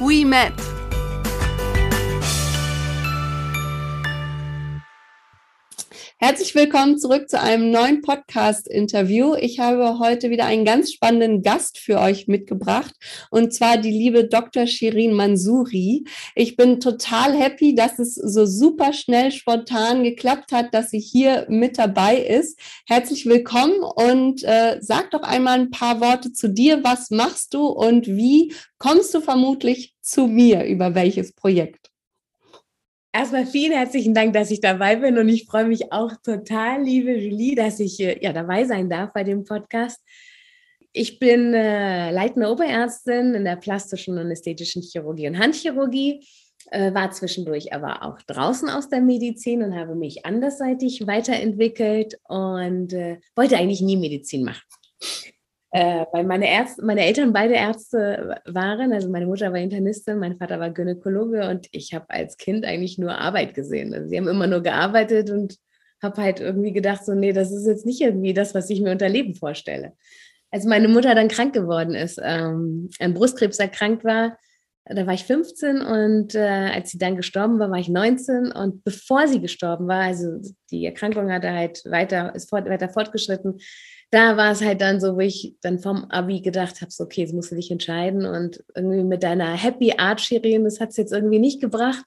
we met. Herzlich willkommen zurück zu einem neuen Podcast-Interview. Ich habe heute wieder einen ganz spannenden Gast für euch mitgebracht und zwar die liebe Dr. Shirin Mansouri. Ich bin total happy, dass es so super schnell spontan geklappt hat, dass sie hier mit dabei ist. Herzlich willkommen und äh, sag doch einmal ein paar Worte zu dir. Was machst du und wie kommst du vermutlich zu mir über welches Projekt? Erstmal vielen herzlichen Dank, dass ich dabei bin und ich freue mich auch total, liebe Julie, dass ich äh, ja dabei sein darf bei dem Podcast. Ich bin äh, leitende Oberärztin in der plastischen und ästhetischen Chirurgie und Handchirurgie, äh, war zwischendurch aber auch draußen aus der Medizin und habe mich andersseitig weiterentwickelt und äh, wollte eigentlich nie Medizin machen. Äh, weil meine, Ärzte, meine Eltern beide Ärzte waren, also meine Mutter war Internistin, mein Vater war Gynäkologe und ich habe als Kind eigentlich nur Arbeit gesehen. Also sie haben immer nur gearbeitet und habe halt irgendwie gedacht, so, nee, das ist jetzt nicht irgendwie das, was ich mir unter Leben vorstelle. Als meine Mutter dann krank geworden ist, ähm, an Brustkrebs erkrankt war, da war ich 15 und äh, als sie dann gestorben war, war ich 19 und bevor sie gestorben war, also die Erkrankung hatte halt weiter, ist fort, weiter fortgeschritten, da war es halt dann so, wo ich dann vom Abi gedacht habe, so, okay, jetzt musst du dich entscheiden und irgendwie mit deiner Happy Art Shirin, das hat es jetzt irgendwie nicht gebracht.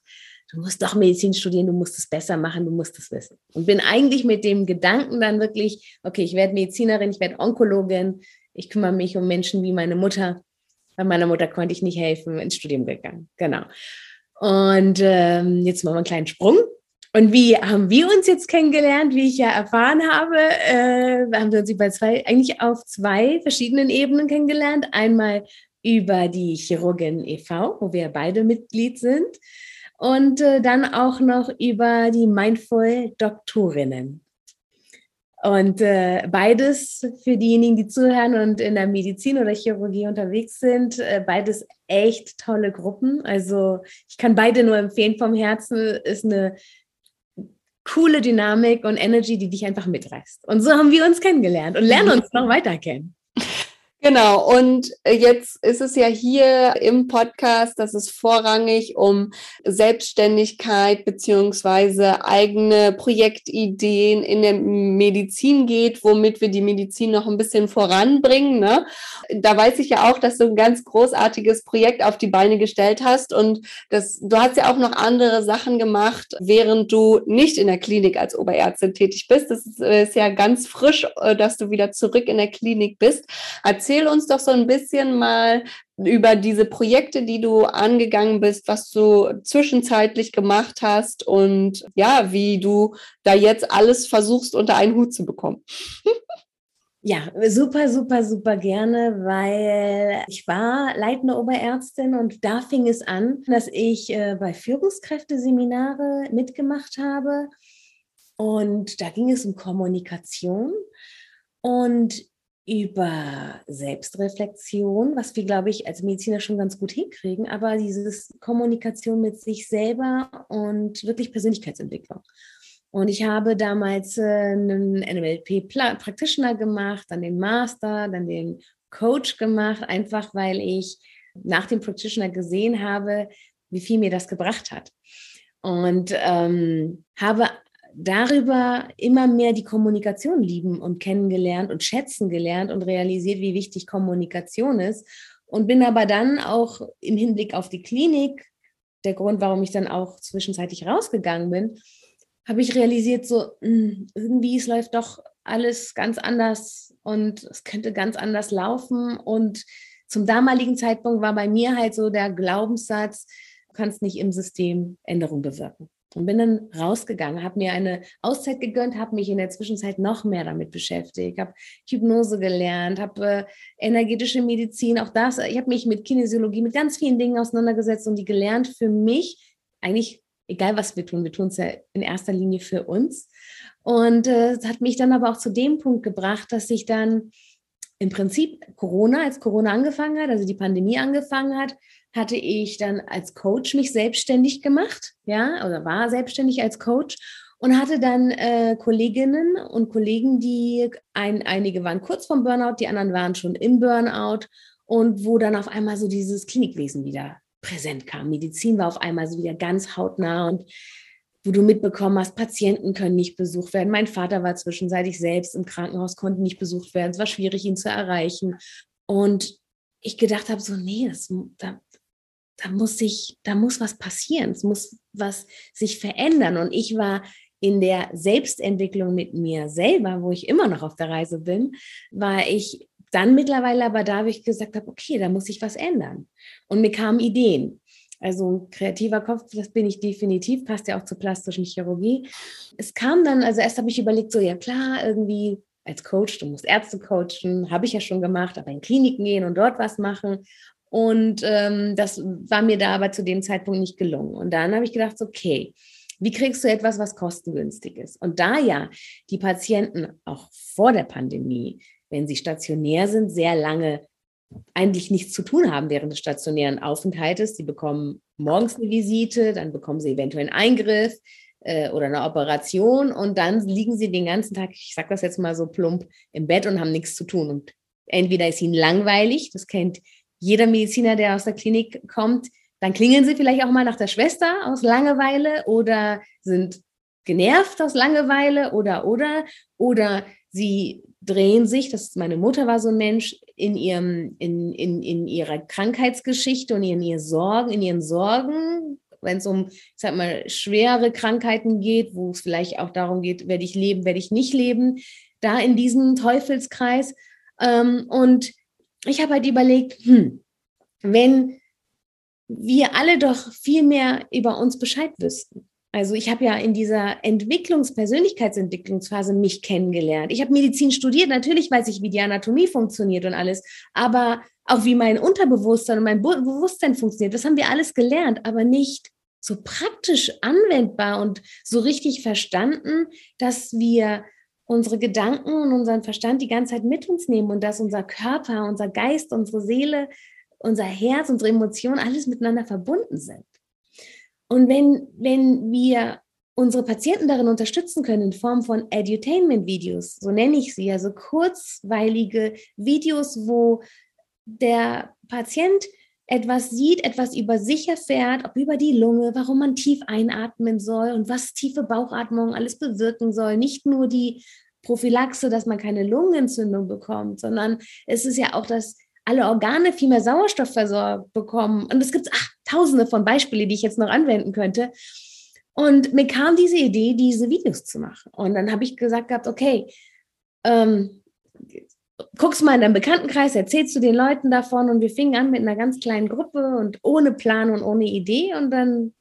Du musst doch Medizin studieren, du musst es besser machen, du musst es wissen. Und bin eigentlich mit dem Gedanken dann wirklich, okay, ich werde Medizinerin, ich werde Onkologin, ich kümmere mich um Menschen wie meine Mutter. Bei meiner Mutter konnte ich nicht helfen, ins Studium gegangen. Genau. Und ähm, jetzt machen wir einen kleinen Sprung. Und wie haben wir uns jetzt kennengelernt, wie ich ja erfahren habe? Äh, haben wir uns über zwei, eigentlich auf zwei verschiedenen Ebenen kennengelernt. Einmal über die Chirurgin e.V., wo wir beide Mitglied sind. Und äh, dann auch noch über die Mindful Doktorinnen. Und äh, beides für diejenigen, die zuhören und in der Medizin oder Chirurgie unterwegs sind, äh, beides echt tolle Gruppen. Also ich kann beide nur empfehlen vom Herzen. Ist eine coole Dynamik und Energy, die dich einfach mitreißt. Und so haben wir uns kennengelernt und lernen uns noch weiter kennen. Genau, und äh, jetzt ist es ja hier im Podcast, dass es vorrangig um Selbstständigkeit beziehungsweise eigene Projektideen in der Medizin geht, womit wir die Medizin noch ein bisschen voranbringen. Ne? Da weiß ich ja auch, dass du ein ganz großartiges Projekt auf die Beine gestellt hast und das, du hast ja auch noch andere Sachen gemacht, während du nicht in der Klinik als Oberärztin tätig bist. Das ist, ist ja ganz frisch, äh, dass du wieder zurück in der Klinik bist. Erzähl erzähl uns doch so ein bisschen mal über diese Projekte, die du angegangen bist, was du zwischenzeitlich gemacht hast und ja, wie du da jetzt alles versuchst unter einen Hut zu bekommen. Ja, super, super, super gerne, weil ich war leitende Oberärztin und da fing es an, dass ich äh, bei Führungskräfteseminare mitgemacht habe und da ging es um Kommunikation und über Selbstreflexion, was wir, glaube ich, als Mediziner schon ganz gut hinkriegen, aber dieses Kommunikation mit sich selber und wirklich Persönlichkeitsentwicklung. Und ich habe damals äh, einen NLP-Practitioner gemacht, dann den Master, dann den Coach gemacht, einfach weil ich nach dem Practitioner gesehen habe, wie viel mir das gebracht hat. Und ähm, habe darüber immer mehr die Kommunikation lieben und kennengelernt und schätzen gelernt und realisiert, wie wichtig Kommunikation ist. Und bin aber dann auch im Hinblick auf die Klinik, der Grund, warum ich dann auch zwischenzeitlich rausgegangen bin, habe ich realisiert, so hm, irgendwie es läuft doch alles ganz anders und es könnte ganz anders laufen. Und zum damaligen Zeitpunkt war bei mir halt so der Glaubenssatz, du kannst nicht im System Änderungen bewirken. Und bin dann rausgegangen, habe mir eine Auszeit gegönnt, habe mich in der Zwischenzeit noch mehr damit beschäftigt, habe Hypnose gelernt, habe äh, energetische Medizin, auch das, ich habe mich mit Kinesiologie, mit ganz vielen Dingen auseinandergesetzt und die gelernt für mich, eigentlich egal was wir tun, wir tun es ja in erster Linie für uns. Und äh, es äh, hat mich dann aber auch zu dem Punkt gebracht, dass ich dann im Prinzip Corona, als Corona angefangen hat, also die Pandemie angefangen hat, hatte ich dann als Coach mich selbstständig gemacht, ja, oder war selbstständig als Coach und hatte dann äh, Kolleginnen und Kollegen, die ein, einige waren kurz vom Burnout, die anderen waren schon im Burnout und wo dann auf einmal so dieses Klinikwesen wieder präsent kam. Medizin war auf einmal so wieder ganz hautnah und wo du mitbekommen hast, Patienten können nicht besucht werden. Mein Vater war zwischenzeitlich selbst im Krankenhaus, konnte nicht besucht werden. Es war schwierig, ihn zu erreichen. Und ich gedacht habe so, nee, das, da, da muss sich, da muss was passieren, es muss was sich verändern. Und ich war in der Selbstentwicklung mit mir selber, wo ich immer noch auf der Reise bin, war ich dann mittlerweile aber da, wo ich gesagt habe, okay, da muss sich was ändern. Und mir kamen Ideen. Also ein kreativer Kopf, das bin ich definitiv, passt ja auch zur plastischen Chirurgie. Es kam dann, also erst habe ich überlegt, so ja klar, irgendwie als Coach, du musst Ärzte coachen, habe ich ja schon gemacht, aber in Kliniken gehen und dort was machen. Und ähm, das war mir da aber zu dem Zeitpunkt nicht gelungen. Und dann habe ich gedacht, okay, wie kriegst du etwas, was kostengünstig ist? Und da ja die Patienten auch vor der Pandemie, wenn sie stationär sind, sehr lange eigentlich nichts zu tun haben während des stationären Aufenthaltes. Sie bekommen morgens eine Visite, dann bekommen sie eventuell einen Eingriff äh, oder eine Operation und dann liegen sie den ganzen Tag, ich sage das jetzt mal so plump, im Bett und haben nichts zu tun. Und entweder ist ihnen langweilig, das kennt jeder Mediziner, der aus der Klinik kommt, dann klingeln sie vielleicht auch mal nach der Schwester aus Langeweile oder sind genervt aus Langeweile oder oder oder sie drehen sich, das ist, meine Mutter war so ein Mensch, in ihrem, in, in, in ihrer Krankheitsgeschichte und in ihren Sorgen, in ihren Sorgen, wenn es um, ich sag mal, schwere Krankheiten geht, wo es vielleicht auch darum geht, werde ich leben, werde ich nicht leben, da in diesem Teufelskreis. Ähm, und ich habe halt überlegt, hm, wenn wir alle doch viel mehr über uns Bescheid wüssten. Also ich habe ja in dieser Entwicklungs-, Persönlichkeitsentwicklungsphase mich kennengelernt. Ich habe Medizin studiert, natürlich weiß ich, wie die Anatomie funktioniert und alles, aber auch wie mein Unterbewusstsein und mein Bewusstsein funktioniert, das haben wir alles gelernt, aber nicht so praktisch anwendbar und so richtig verstanden, dass wir unsere Gedanken und unseren Verstand die ganze Zeit mit uns nehmen und dass unser Körper, unser Geist, unsere Seele, unser Herz, unsere Emotionen alles miteinander verbunden sind. Und wenn, wenn wir unsere Patienten darin unterstützen können in Form von Edutainment-Videos, so nenne ich sie, also kurzweilige Videos, wo der Patient etwas sieht, etwas über sich erfährt, ob über die Lunge, warum man tief einatmen soll und was tiefe Bauchatmung alles bewirken soll. Nicht nur die Prophylaxe, dass man keine Lungenentzündung bekommt, sondern es ist ja auch, dass alle Organe viel mehr Sauerstoff versorgt bekommen. Und es gibt tausende von Beispielen, die ich jetzt noch anwenden könnte. Und mir kam diese Idee, diese Videos zu machen. Und dann habe ich gesagt gehabt, okay, ähm, guckst mal in deinem Bekanntenkreis, erzählst du den Leuten davon und wir fingen an mit einer ganz kleinen Gruppe und ohne Plan und ohne Idee und dann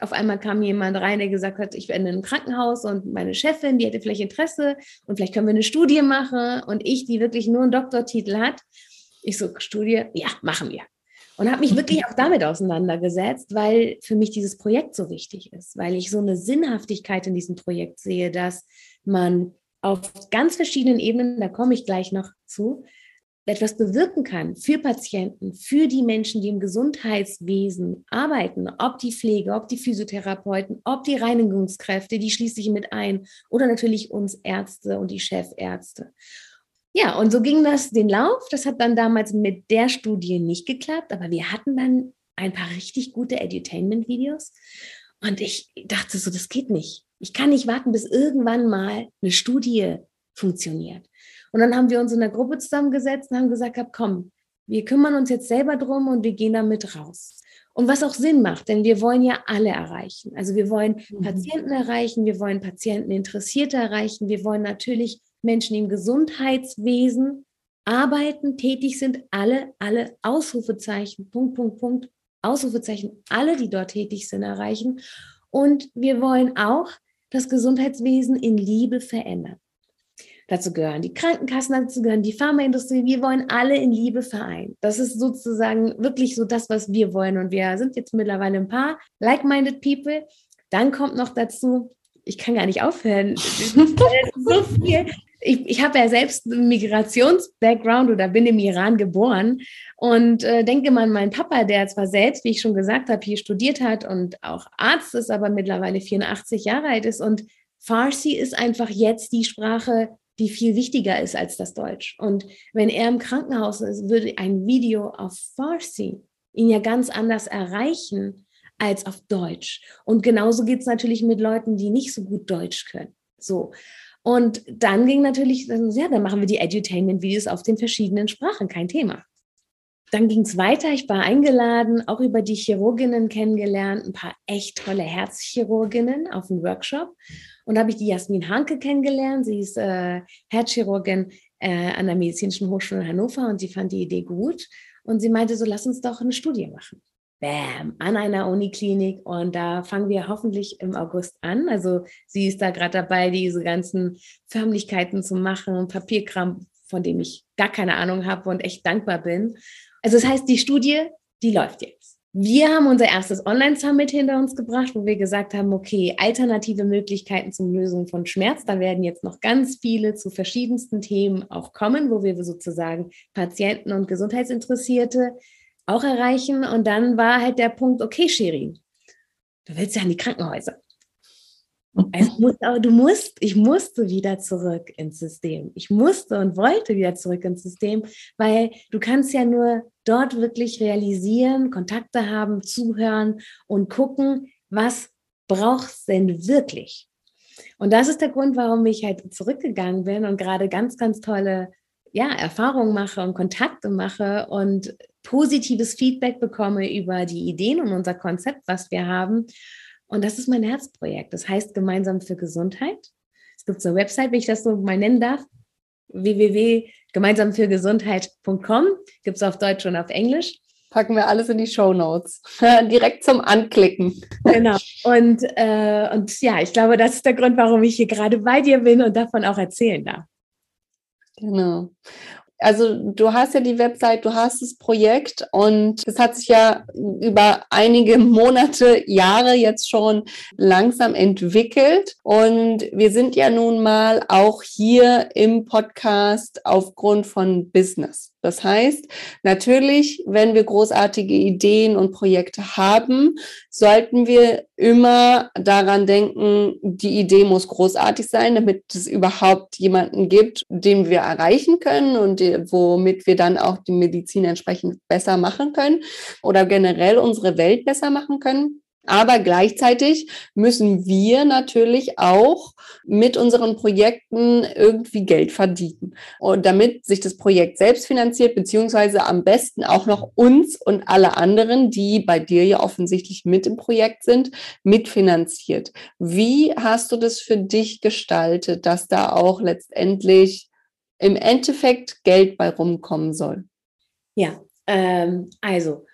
auf einmal kam jemand rein, der gesagt hat, ich bin in einem Krankenhaus und meine Chefin, die hätte vielleicht Interesse und vielleicht können wir eine Studie machen und ich, die wirklich nur einen Doktortitel hat, ich so, Studie, ja, machen wir. Und habe mich wirklich auch damit auseinandergesetzt, weil für mich dieses Projekt so wichtig ist, weil ich so eine Sinnhaftigkeit in diesem Projekt sehe, dass man auf ganz verschiedenen Ebenen, da komme ich gleich noch zu, etwas bewirken kann für Patienten, für die Menschen, die im Gesundheitswesen arbeiten, ob die Pflege, ob die Physiotherapeuten, ob die Reinigungskräfte, die schließe ich mit ein, oder natürlich uns Ärzte und die Chefärzte. Ja, und so ging das den Lauf. Das hat dann damals mit der Studie nicht geklappt, aber wir hatten dann ein paar richtig gute Edutainment-Videos. Und ich dachte so, das geht nicht. Ich kann nicht warten, bis irgendwann mal eine Studie funktioniert. Und dann haben wir uns in der Gruppe zusammengesetzt und haben gesagt, komm, wir kümmern uns jetzt selber drum und wir gehen damit raus. Und was auch Sinn macht, denn wir wollen ja alle erreichen. Also wir wollen mhm. Patienten erreichen, wir wollen Patienten Interessierte erreichen, wir wollen natürlich Menschen, im Gesundheitswesen arbeiten, tätig sind, alle, alle Ausrufezeichen, Punkt, Punkt, Punkt, Ausrufezeichen, alle, die dort tätig sind, erreichen. Und wir wollen auch das Gesundheitswesen in Liebe verändern. Dazu gehören die Krankenkassen, dazu gehören die Pharmaindustrie. Wir wollen alle in Liebe vereinen. Das ist sozusagen wirklich so das, was wir wollen. Und wir sind jetzt mittlerweile ein paar like-minded people. Dann kommt noch dazu, ich kann gar nicht aufhören. so viel. Ich, ich habe ja selbst einen Migrations-Background oder bin im Iran geboren und äh, denke mal an meinen Papa, der zwar selbst, wie ich schon gesagt habe, hier studiert hat und auch Arzt ist, aber mittlerweile 84 Jahre alt ist. Und Farsi ist einfach jetzt die Sprache, die viel wichtiger ist als das Deutsch. Und wenn er im Krankenhaus ist, würde ein Video auf Farsi ihn ja ganz anders erreichen als auf Deutsch. Und genauso geht es natürlich mit Leuten, die nicht so gut Deutsch können. So. Und dann ging natürlich, ja, dann machen wir die Edutainment-Videos auf den verschiedenen Sprachen, kein Thema. Dann ging es weiter. Ich war eingeladen, auch über die Chirurginnen kennengelernt, ein paar echt tolle Herzchirurginnen auf einem Workshop. Und da habe ich die Jasmin Hanke kennengelernt. Sie ist äh, Herzchirurgin äh, an der Medizinischen Hochschule Hannover und sie fand die Idee gut. Und sie meinte so, lass uns doch eine Studie machen. Bam, an einer Uniklinik. Und da fangen wir hoffentlich im August an. Also sie ist da gerade dabei, diese ganzen Förmlichkeiten zu machen, Papierkram, von dem ich gar keine Ahnung habe und echt dankbar bin. Also das heißt, die Studie, die läuft jetzt. Wir haben unser erstes Online-Summit hinter uns gebracht, wo wir gesagt haben, okay, alternative Möglichkeiten zum Lösen von Schmerz. Da werden jetzt noch ganz viele zu verschiedensten Themen auch kommen, wo wir sozusagen Patienten und Gesundheitsinteressierte auch erreichen. Und dann war halt der Punkt, okay, Shirin, du willst ja an die Krankenhäuser. Also musst, aber du musst, ich musste wieder zurück ins System. Ich musste und wollte wieder zurück ins System, weil du kannst ja nur dort wirklich realisieren, Kontakte haben, zuhören und gucken, was brauchst denn wirklich? Und das ist der Grund, warum ich halt zurückgegangen bin und gerade ganz, ganz tolle ja, Erfahrungen mache und Kontakte mache und positives Feedback bekomme über die Ideen und unser Konzept, was wir haben. Und das ist mein Herzprojekt. Das heißt Gemeinsam für Gesundheit. Es gibt so eine Website, wenn ich das so mal nennen darf, www.gemeinsamfürgesundheit.com. Gibt es auf Deutsch und auf Englisch. Packen wir alles in die Show Notes. Direkt zum Anklicken. Genau. Und, äh, und ja, ich glaube, das ist der Grund, warum ich hier gerade bei dir bin und davon auch erzählen darf. Genau also du hast ja die Website, du hast das Projekt und es hat sich ja über einige Monate, Jahre jetzt schon langsam entwickelt. Und wir sind ja nun mal auch hier im Podcast aufgrund von Business. Das heißt, natürlich, wenn wir großartige Ideen und Projekte haben, sollten wir immer daran denken, die Idee muss großartig sein, damit es überhaupt jemanden gibt, den wir erreichen können und womit wir dann auch die Medizin entsprechend besser machen können oder generell unsere Welt besser machen können. Aber gleichzeitig müssen wir natürlich auch mit unseren Projekten irgendwie Geld verdienen. Und damit sich das Projekt selbst finanziert, beziehungsweise am besten auch noch uns und alle anderen, die bei dir ja offensichtlich mit im Projekt sind, mitfinanziert. Wie hast du das für dich gestaltet, dass da auch letztendlich im Endeffekt Geld bei rumkommen soll? Ja, ähm, also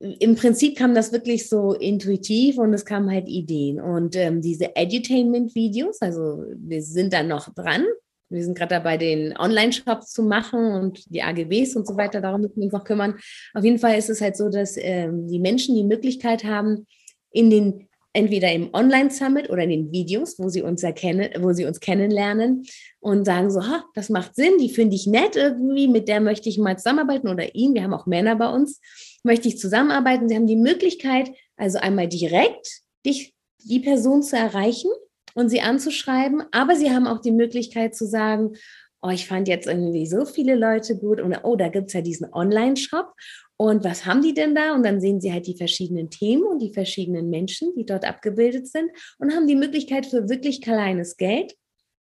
im Prinzip kam das wirklich so intuitiv und es kamen halt Ideen. Und ähm, diese Edutainment-Videos, also wir sind da noch dran. Wir sind gerade dabei, den Online-Shop zu machen und die AGBs und so weiter. Darum müssen wir uns noch kümmern. Auf jeden Fall ist es halt so, dass ähm, die Menschen die Möglichkeit haben, in den entweder im Online-Summit oder in den Videos, wo sie uns erkennen, wo sie uns kennenlernen und sagen so, ha, das macht Sinn, die finde ich nett irgendwie, mit der möchte ich mal zusammenarbeiten oder ihn. Wir haben auch Männer bei uns möchte ich zusammenarbeiten. Sie haben die Möglichkeit, also einmal direkt dich, die Person zu erreichen und sie anzuschreiben, aber sie haben auch die Möglichkeit zu sagen, oh, ich fand jetzt irgendwie so viele Leute gut und oh, da gibt es ja diesen Online-Shop und was haben die denn da? Und dann sehen sie halt die verschiedenen Themen und die verschiedenen Menschen, die dort abgebildet sind und haben die Möglichkeit für wirklich kleines Geld,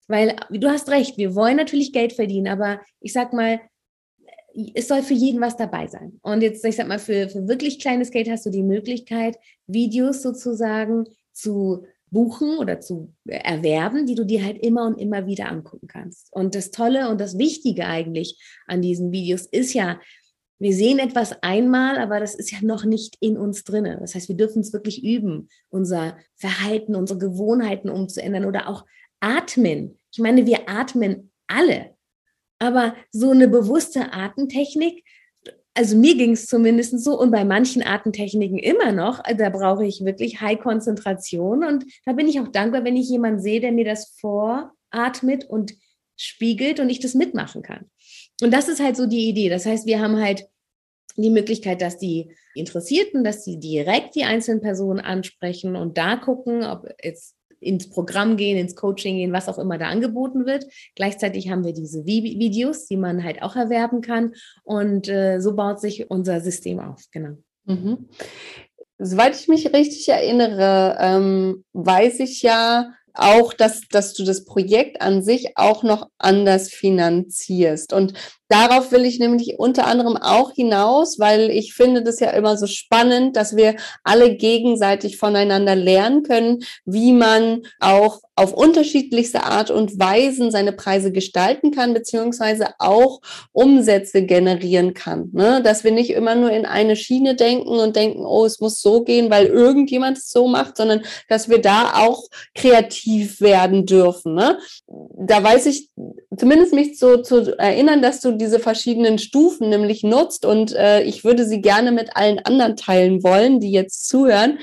weil du hast recht, wir wollen natürlich Geld verdienen, aber ich sag mal, es soll für jeden was dabei sein. Und jetzt, ich sag mal, für, für wirklich kleines Geld hast du die Möglichkeit, Videos sozusagen zu buchen oder zu erwerben, die du dir halt immer und immer wieder angucken kannst. Und das Tolle und das Wichtige eigentlich an diesen Videos ist ja, wir sehen etwas einmal, aber das ist ja noch nicht in uns drin. Das heißt, wir dürfen es wirklich üben, unser Verhalten, unsere Gewohnheiten umzuändern oder auch atmen. Ich meine, wir atmen alle. Aber so eine bewusste Atemtechnik, also mir ging es zumindest so und bei manchen Atemtechniken immer noch, da brauche ich wirklich High-Konzentration und da bin ich auch dankbar, wenn ich jemanden sehe, der mir das voratmet und spiegelt und ich das mitmachen kann. Und das ist halt so die Idee. Das heißt, wir haben halt die Möglichkeit, dass die Interessierten, dass sie direkt die einzelnen Personen ansprechen und da gucken, ob jetzt ins Programm gehen, ins Coaching gehen, was auch immer da angeboten wird. Gleichzeitig haben wir diese Videos, die man halt auch erwerben kann. Und äh, so baut sich unser System auf. Genau. Mhm. Soweit ich mich richtig erinnere, ähm, weiß ich ja, auch, dass, dass du das Projekt an sich auch noch anders finanzierst. Und darauf will ich nämlich unter anderem auch hinaus, weil ich finde das ja immer so spannend, dass wir alle gegenseitig voneinander lernen können, wie man auch auf unterschiedlichste Art und Weisen seine Preise gestalten kann, beziehungsweise auch Umsätze generieren kann. Ne? Dass wir nicht immer nur in eine Schiene denken und denken, oh, es muss so gehen, weil irgendjemand es so macht, sondern dass wir da auch kreativ werden dürfen. Ne? Da weiß ich zumindest mich so zu erinnern, dass du diese verschiedenen Stufen nämlich nutzt und äh, ich würde sie gerne mit allen anderen teilen wollen, die jetzt zuhören.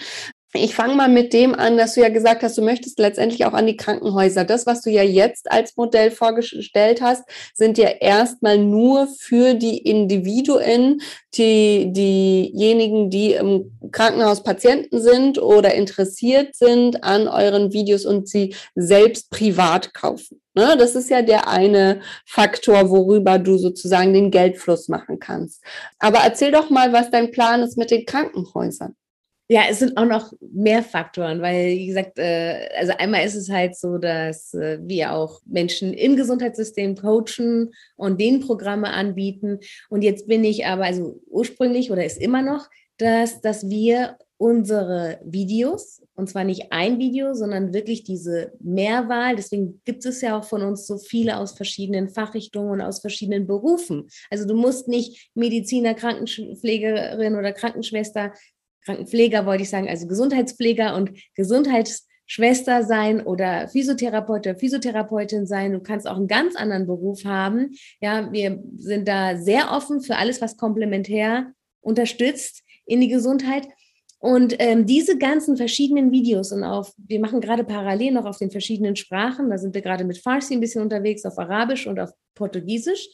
Ich fange mal mit dem an, dass du ja gesagt hast, du möchtest letztendlich auch an die Krankenhäuser. Das, was du ja jetzt als Modell vorgestellt hast, sind ja erstmal nur für die Individuen, die, diejenigen, die im Krankenhaus Patienten sind oder interessiert sind an euren Videos und sie selbst privat kaufen. Ne? Das ist ja der eine Faktor, worüber du sozusagen den Geldfluss machen kannst. Aber erzähl doch mal, was dein Plan ist mit den Krankenhäusern. Ja, es sind auch noch mehr Faktoren, weil, wie gesagt, äh, also einmal ist es halt so, dass äh, wir auch Menschen im Gesundheitssystem coachen und denen Programme anbieten. Und jetzt bin ich aber, also ursprünglich oder ist immer noch, dass, dass wir unsere Videos, und zwar nicht ein Video, sondern wirklich diese Mehrwahl. Deswegen gibt es ja auch von uns so viele aus verschiedenen Fachrichtungen und aus verschiedenen Berufen. Also du musst nicht Mediziner, Krankenpflegerin oder Krankenschwester Krankenpfleger wollte ich sagen, also Gesundheitspfleger und Gesundheitsschwester sein oder Physiotherapeut oder Physiotherapeutin sein. Du kannst auch einen ganz anderen Beruf haben. Ja, wir sind da sehr offen für alles, was komplementär unterstützt in die Gesundheit. Und ähm, diese ganzen verschiedenen Videos und auf, wir machen gerade parallel noch auf den verschiedenen Sprachen, da sind wir gerade mit Farsi ein bisschen unterwegs, auf Arabisch und auf Portugiesisch.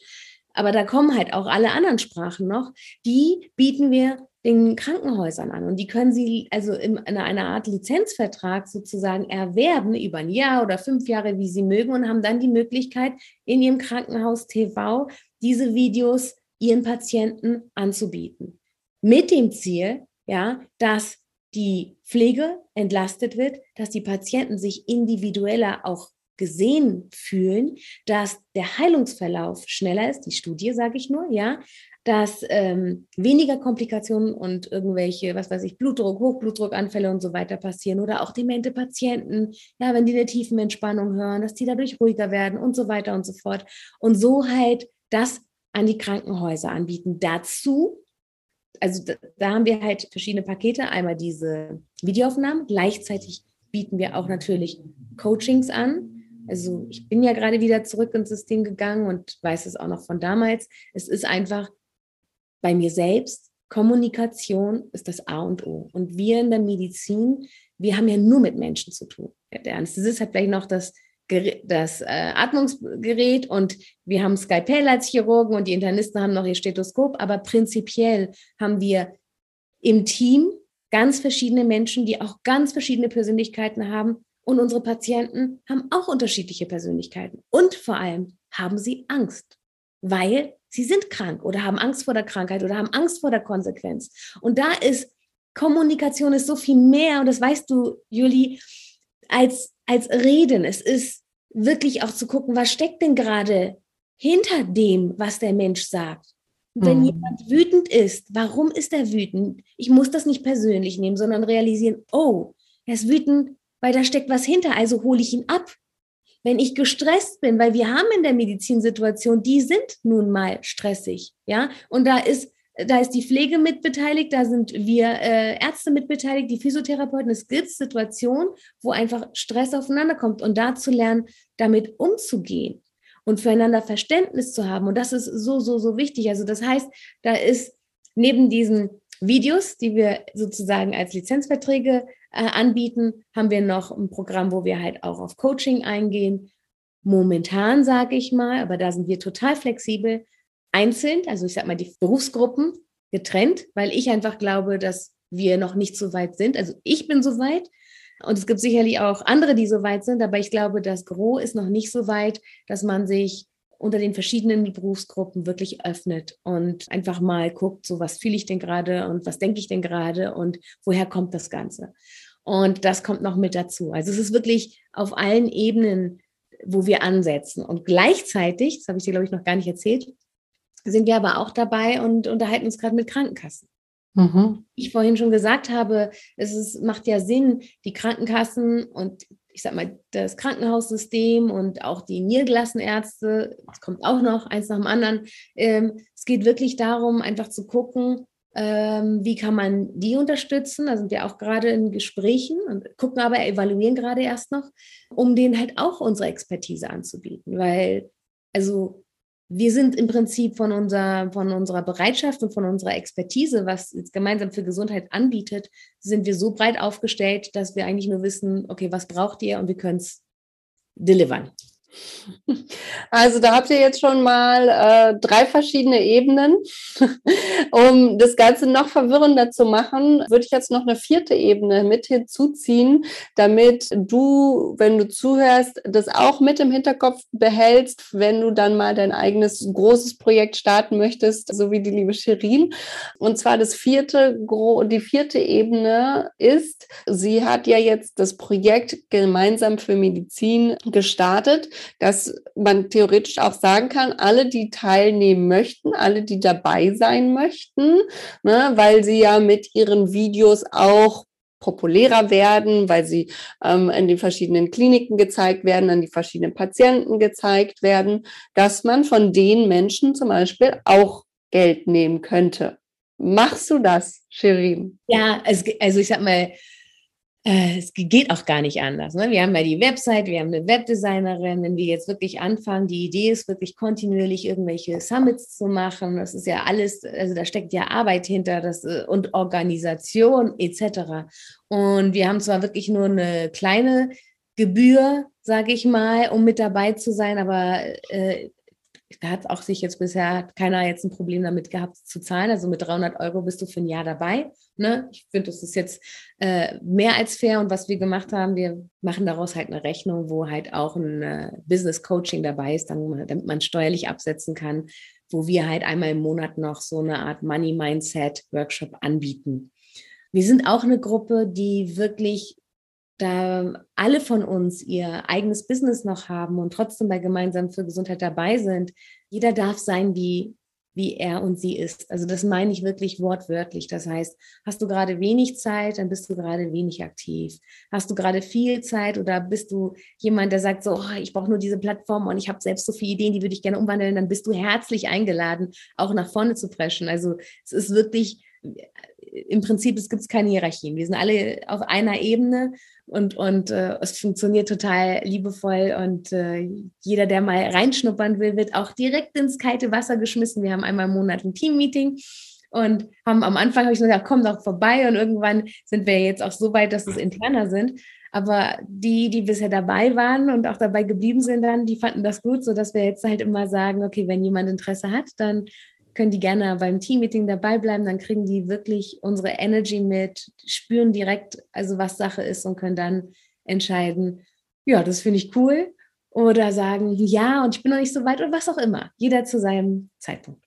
Aber da kommen halt auch alle anderen Sprachen noch. Die bieten wir den Krankenhäusern an. Und die können sie also in einer Art Lizenzvertrag sozusagen erwerben über ein Jahr oder fünf Jahre, wie sie mögen, und haben dann die Möglichkeit, in ihrem Krankenhaus TV diese Videos ihren Patienten anzubieten. Mit dem Ziel, ja, dass die Pflege entlastet wird, dass die Patienten sich individueller auch gesehen fühlen, dass der Heilungsverlauf schneller ist, die Studie sage ich nur, ja, dass ähm, weniger Komplikationen und irgendwelche, was weiß ich, Blutdruck, Hochblutdruckanfälle und so weiter passieren oder auch demente Patienten, ja, wenn die eine tiefen Entspannung hören, dass die dadurch ruhiger werden und so weiter und so fort. Und so halt das an die Krankenhäuser anbieten. Dazu, also da, da haben wir halt verschiedene Pakete, einmal diese Videoaufnahmen, gleichzeitig bieten wir auch natürlich Coachings an, also ich bin ja gerade wieder zurück ins System gegangen und weiß es auch noch von damals. Es ist einfach bei mir selbst, Kommunikation ist das A und O. Und wir in der Medizin, wir haben ja nur mit Menschen zu tun. Der Anästhesist hat vielleicht noch das, das äh, Atmungsgerät und wir haben Skypel als Chirurgen und die Internisten haben noch ihr Stethoskop, aber prinzipiell haben wir im Team ganz verschiedene Menschen, die auch ganz verschiedene Persönlichkeiten haben und unsere Patienten haben auch unterschiedliche Persönlichkeiten und vor allem haben sie Angst, weil sie sind krank oder haben Angst vor der Krankheit oder haben Angst vor der Konsequenz. Und da ist Kommunikation ist so viel mehr, und das weißt du, Juli, als, als Reden. Es ist wirklich auch zu gucken, was steckt denn gerade hinter dem, was der Mensch sagt. Wenn mhm. jemand wütend ist, warum ist er wütend? Ich muss das nicht persönlich nehmen, sondern realisieren, oh, er ist wütend, weil da steckt was hinter, also hole ich ihn ab wenn ich gestresst bin, weil wir haben in der Medizinsituation, die sind nun mal stressig, ja, und da ist da ist die Pflege mitbeteiligt, da sind wir äh, Ärzte mitbeteiligt, die Physiotherapeuten. Es gibt Situationen, wo einfach Stress aufeinander kommt und da zu lernen, damit umzugehen und füreinander Verständnis zu haben. Und das ist so, so, so wichtig. Also das heißt, da ist neben diesen Videos, die wir sozusagen als Lizenzverträge äh, anbieten, haben wir noch ein Programm, wo wir halt auch auf Coaching eingehen. Momentan sage ich mal, aber da sind wir total flexibel, einzeln, also ich sage mal die Berufsgruppen getrennt, weil ich einfach glaube, dass wir noch nicht so weit sind. Also ich bin so weit und es gibt sicherlich auch andere, die so weit sind, aber ich glaube, das Gros ist noch nicht so weit, dass man sich unter den verschiedenen Berufsgruppen wirklich öffnet und einfach mal guckt, so was fühle ich denn gerade und was denke ich denn gerade und woher kommt das Ganze. Und das kommt noch mit dazu. Also es ist wirklich auf allen Ebenen, wo wir ansetzen. Und gleichzeitig, das habe ich dir, glaube ich, noch gar nicht erzählt, sind wir aber auch dabei und unterhalten uns gerade mit Krankenkassen. Mhm. Ich vorhin schon gesagt habe, es ist, macht ja Sinn, die Krankenkassen und ich sag mal, das Krankenhaussystem und auch die Niedergelassenärzte, es kommt auch noch eins nach dem anderen. Ähm, es geht wirklich darum, einfach zu gucken, ähm, wie kann man die unterstützen? Da sind wir auch gerade in Gesprächen und gucken aber, evaluieren gerade erst noch, um denen halt auch unsere Expertise anzubieten. Weil, also wir sind im Prinzip von, unser, von unserer Bereitschaft und von unserer Expertise, was jetzt gemeinsam für Gesundheit anbietet, sind wir so breit aufgestellt, dass wir eigentlich nur wissen, okay, was braucht ihr und wir können es delivern. Also da habt ihr jetzt schon mal äh, drei verschiedene Ebenen. um das Ganze noch verwirrender zu machen, würde ich jetzt noch eine vierte Ebene mit hinzuziehen, damit du, wenn du zuhörst, das auch mit im Hinterkopf behältst, wenn du dann mal dein eigenes großes Projekt starten möchtest, so wie die liebe Shirin. Und zwar das vierte, die vierte Ebene ist, sie hat ja jetzt das Projekt gemeinsam für Medizin gestartet dass man theoretisch auch sagen kann, alle, die teilnehmen möchten, alle, die dabei sein möchten, ne, weil sie ja mit ihren Videos auch populärer werden, weil sie ähm, in den verschiedenen Kliniken gezeigt werden, an die verschiedenen Patienten gezeigt werden, dass man von den Menschen zum Beispiel auch Geld nehmen könnte. Machst du das, Shirin? Ja, also, ich sag mal, es geht auch gar nicht anders. Ne? Wir haben ja die Website, wir haben eine Webdesignerin. Wenn wir jetzt wirklich anfangen, die Idee ist wirklich kontinuierlich irgendwelche Summits zu machen. Das ist ja alles, also da steckt ja Arbeit hinter das, äh, und Organisation etc. Und wir haben zwar wirklich nur eine kleine Gebühr, sage ich mal, um mit dabei zu sein, aber äh, da hat auch sich jetzt bisher keiner jetzt ein Problem damit gehabt zu zahlen. Also mit 300 Euro bist du für ein Jahr dabei. Ne? Ich finde, das ist jetzt äh, mehr als fair. Und was wir gemacht haben, wir machen daraus halt eine Rechnung, wo halt auch ein äh, Business Coaching dabei ist, dann, damit man steuerlich absetzen kann, wo wir halt einmal im Monat noch so eine Art Money Mindset Workshop anbieten. Wir sind auch eine Gruppe, die wirklich da alle von uns ihr eigenes Business noch haben und trotzdem bei Gemeinsam für Gesundheit dabei sind, jeder darf sein, wie, wie er und sie ist. Also das meine ich wirklich wortwörtlich. Das heißt, hast du gerade wenig Zeit, dann bist du gerade wenig aktiv. Hast du gerade viel Zeit oder bist du jemand, der sagt so, oh, ich brauche nur diese Plattform und ich habe selbst so viele Ideen, die würde ich gerne umwandeln, dann bist du herzlich eingeladen, auch nach vorne zu preschen. Also es ist wirklich im Prinzip, es gibt keine Hierarchien. Wir sind alle auf einer Ebene und, und äh, es funktioniert total liebevoll und äh, jeder, der mal reinschnuppern will, wird auch direkt ins kalte Wasser geschmissen. Wir haben einmal im Monat ein Teammeeting und haben am Anfang habe ich gesagt, komm doch vorbei und irgendwann sind wir jetzt auch so weit, dass es interner sind. Aber die, die bisher dabei waren und auch dabei geblieben sind, dann, die fanden das gut, so dass wir jetzt halt immer sagen, okay, wenn jemand Interesse hat, dann können die gerne beim Teammeeting dabei bleiben, dann kriegen die wirklich unsere Energy mit, spüren direkt, also was Sache ist und können dann entscheiden, ja, das finde ich cool oder sagen, ja, und ich bin noch nicht so weit oder was auch immer. Jeder zu seinem Zeitpunkt.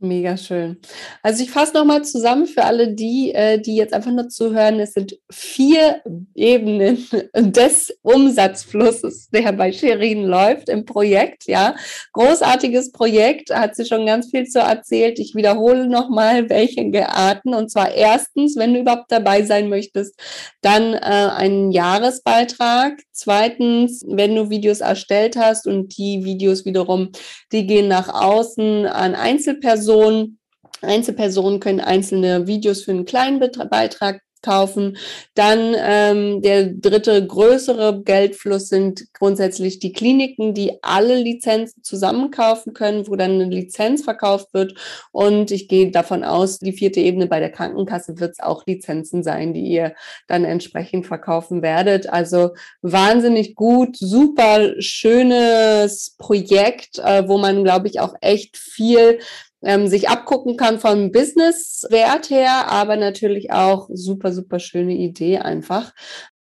Mega schön. Also ich fasse nochmal zusammen für alle die, äh, die jetzt einfach nur zuhören. Es sind vier Ebenen des Umsatzflusses, der bei Shirin läuft im Projekt. Ja, großartiges Projekt, hat sie schon ganz viel zu erzählt. Ich wiederhole nochmal, welche Arten. Und zwar erstens, wenn du überhaupt dabei sein möchtest, dann äh, einen Jahresbeitrag. Zweitens, wenn du Videos erstellt hast und die Videos wiederum, die gehen nach außen an Einzelpersonen Person Einzelpersonen können einzelne Videos für einen kleinen Beitrag kaufen. Dann ähm, der dritte größere Geldfluss sind grundsätzlich die Kliniken, die alle Lizenzen zusammenkaufen können, wo dann eine Lizenz verkauft wird. Und ich gehe davon aus, die vierte Ebene bei der Krankenkasse wird es auch Lizenzen sein, die ihr dann entsprechend verkaufen werdet. Also wahnsinnig gut, super schönes Projekt, äh, wo man, glaube ich, auch echt viel ähm, sich abgucken kann vom Business-Wert her, aber natürlich auch super, super schöne Idee einfach.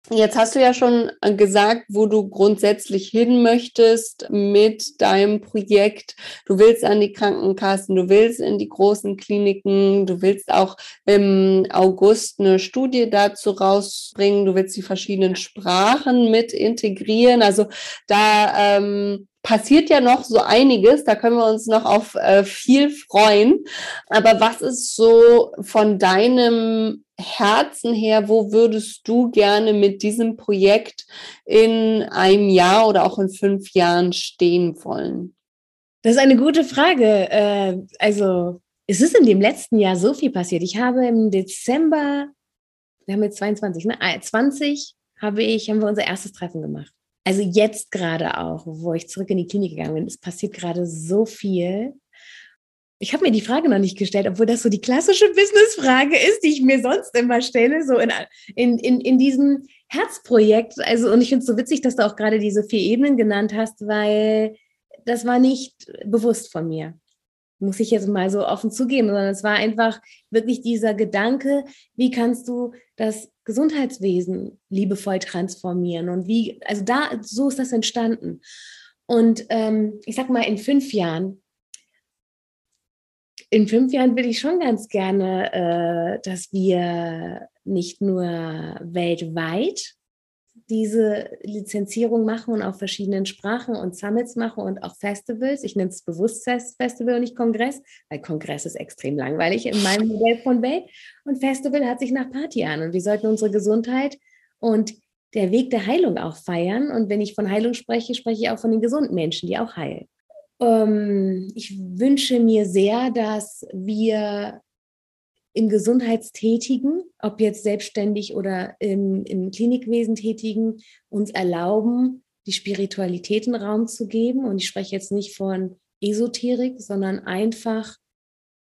Jetzt hast du ja schon gesagt, wo du grundsätzlich hin möchtest mit deinem Projekt. Du willst an die Krankenkassen, du willst in die großen Kliniken, du willst auch im August eine Studie dazu rausbringen, du willst die verschiedenen Sprachen mit integrieren. Also da ähm, passiert ja noch so einiges, da können wir uns noch auf äh, viel freuen. Aber was ist so von deinem Herzen her, wo würdest du gerne mit diesem Projekt in einem Jahr oder auch in fünf Jahren stehen wollen? Das ist eine gute Frage. Äh, also es ist in dem letzten Jahr so viel passiert. Ich habe im Dezember, wir haben jetzt 22, ne? 20 ah, habe ich, haben wir unser erstes Treffen gemacht also jetzt gerade auch, wo ich zurück in die Klinik gegangen bin, es passiert gerade so viel. Ich habe mir die Frage noch nicht gestellt, obwohl das so die klassische Business-Frage ist, die ich mir sonst immer stelle, so in, in, in, in diesem Herzprojekt. Also, und ich finde es so witzig, dass du auch gerade diese vier Ebenen genannt hast, weil das war nicht bewusst von mir muss ich jetzt mal so offen zugeben, sondern es war einfach wirklich dieser Gedanke, wie kannst du das Gesundheitswesen liebevoll transformieren und wie, also da, so ist das entstanden. Und ähm, ich sag mal, in fünf Jahren, in fünf Jahren will ich schon ganz gerne, äh, dass wir nicht nur weltweit diese Lizenzierung machen und auf verschiedenen Sprachen und Summits machen und auch Festivals. Ich nenne es bewusst Festival und nicht Kongress, weil Kongress ist extrem langweilig in meinem Modell von Welt. Und Festival hat sich nach Party an. Und wir sollten unsere Gesundheit und der Weg der Heilung auch feiern. Und wenn ich von Heilung spreche, spreche ich auch von den gesunden Menschen, die auch heilen. Ähm, ich wünsche mir sehr, dass wir im Gesundheitstätigen, ob jetzt selbstständig oder im, im Klinikwesen tätigen, uns erlauben, die Spiritualität in Raum zu geben. Und ich spreche jetzt nicht von Esoterik, sondern einfach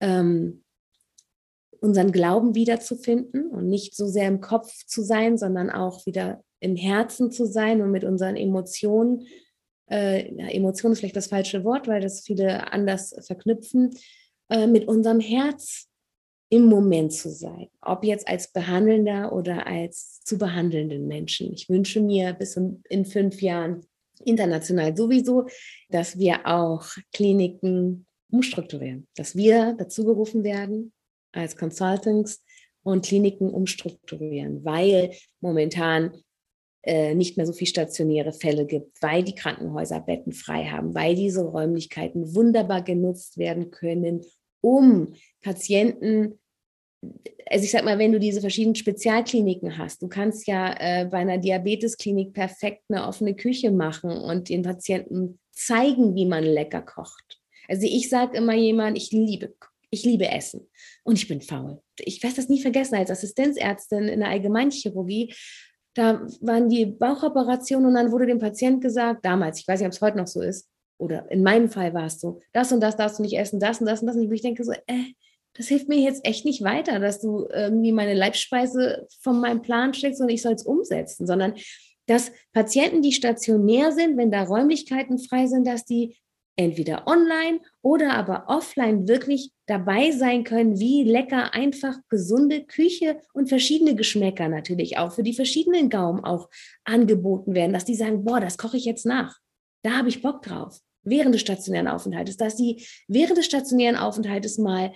ähm, unseren Glauben wiederzufinden und nicht so sehr im Kopf zu sein, sondern auch wieder im Herzen zu sein und mit unseren Emotionen. Äh, ja, Emotion ist vielleicht das falsche Wort, weil das viele anders verknüpfen, äh, mit unserem Herz im Moment zu sein, ob jetzt als behandelnder oder als zu behandelnden Menschen. Ich wünsche mir bis in fünf Jahren international sowieso, dass wir auch Kliniken umstrukturieren, dass wir dazu gerufen werden als Consultants und Kliniken umstrukturieren, weil momentan äh, nicht mehr so viel stationäre Fälle gibt, weil die Krankenhäuser Betten frei haben, weil diese Räumlichkeiten wunderbar genutzt werden können, um Patienten also ich sag mal, wenn du diese verschiedenen Spezialkliniken hast, du kannst ja äh, bei einer Diabetesklinik perfekt eine offene Küche machen und den Patienten zeigen, wie man lecker kocht. Also ich sage immer jemand, ich liebe, ich liebe Essen und ich bin faul. Ich werde das nie vergessen als Assistenzärztin in der Allgemeinchirurgie. Da waren die Bauchoperationen und dann wurde dem Patient gesagt, damals, ich weiß nicht, ob es heute noch so ist, oder in meinem Fall war es so, das und das darfst du nicht essen, das und das und das. Und ich denke so, äh, das hilft mir jetzt echt nicht weiter, dass du irgendwie meine Leibspeise von meinem Plan steckst und ich soll es umsetzen, sondern dass Patienten, die stationär sind, wenn da Räumlichkeiten frei sind, dass die entweder online oder aber offline wirklich dabei sein können, wie lecker, einfach gesunde Küche und verschiedene Geschmäcker natürlich auch für die verschiedenen Gaumen auch angeboten werden, dass die sagen, boah, das koche ich jetzt nach. Da habe ich Bock drauf. Während des stationären Aufenthaltes, dass sie während des stationären Aufenthaltes mal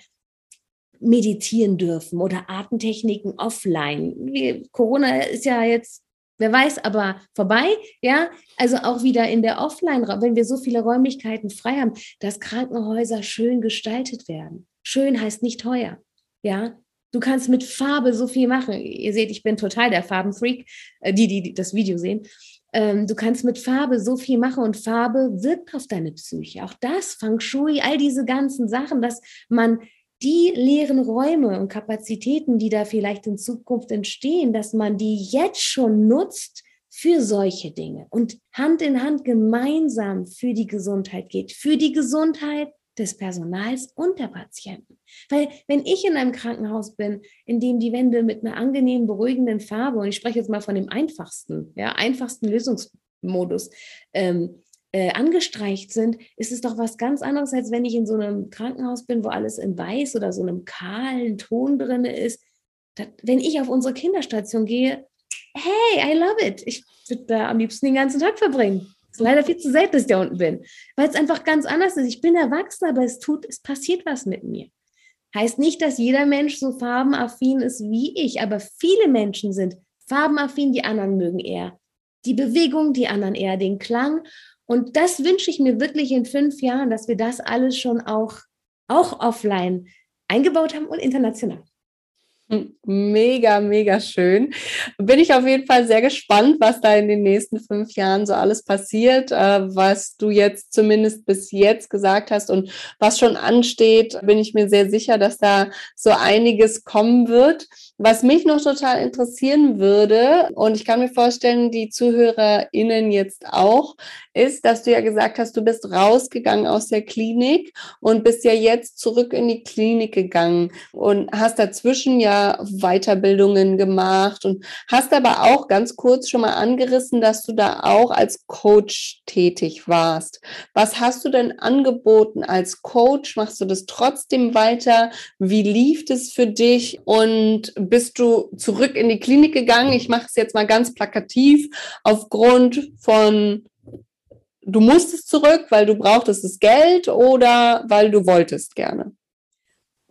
meditieren dürfen oder Atemtechniken offline. Wie, Corona ist ja jetzt, wer weiß, aber vorbei, ja. Also auch wieder in der Offline, wenn wir so viele Räumlichkeiten frei haben, dass Krankenhäuser schön gestaltet werden. Schön heißt nicht teuer, ja. Du kannst mit Farbe so viel machen. Ihr seht, ich bin total der Farbenfreak, äh, die, die das Video sehen. Ähm, du kannst mit Farbe so viel machen und Farbe wirkt auf deine Psyche. Auch das, Feng Shui, all diese ganzen Sachen, dass man die leeren Räume und Kapazitäten, die da vielleicht in Zukunft entstehen, dass man die jetzt schon nutzt für solche Dinge und Hand in Hand gemeinsam für die Gesundheit geht, für die Gesundheit des Personals und der Patienten. Weil wenn ich in einem Krankenhaus bin, in dem die Wände mit einer angenehmen, beruhigenden Farbe, und ich spreche jetzt mal von dem einfachsten, ja, einfachsten Lösungsmodus, ähm, äh, angestreicht sind, ist es doch was ganz anderes, als wenn ich in so einem Krankenhaus bin, wo alles in weiß oder so einem kahlen Ton drin ist. Das, wenn ich auf unsere Kinderstation gehe, hey, I love it. Ich würde da am liebsten den ganzen Tag verbringen. Ist leider viel zu selten, dass ich da unten bin, weil es einfach ganz anders ist. Ich bin erwachsen, aber es tut, es passiert was mit mir. Heißt nicht, dass jeder Mensch so farbenaffin ist wie ich, aber viele Menschen sind farbenaffin, die anderen mögen eher die Bewegung, die anderen eher den Klang. Und das wünsche ich mir wirklich in fünf Jahren, dass wir das alles schon auch, auch offline eingebaut haben und international. Mega, mega schön. Bin ich auf jeden Fall sehr gespannt, was da in den nächsten fünf Jahren so alles passiert, äh, was du jetzt zumindest bis jetzt gesagt hast und was schon ansteht, bin ich mir sehr sicher, dass da so einiges kommen wird. Was mich noch total interessieren würde, und ich kann mir vorstellen, die ZuhörerInnen jetzt auch, ist, dass du ja gesagt hast, du bist rausgegangen aus der Klinik und bist ja jetzt zurück in die Klinik gegangen und hast dazwischen ja Weiterbildungen gemacht und hast aber auch ganz kurz schon mal angerissen, dass du da auch als Coach tätig warst. Was hast du denn angeboten als Coach? Machst du das trotzdem weiter? Wie lief es für dich? Und bist du zurück in die Klinik gegangen? Ich mache es jetzt mal ganz plakativ aufgrund von du musstest zurück, weil du brauchtest das Geld oder weil du wolltest gerne?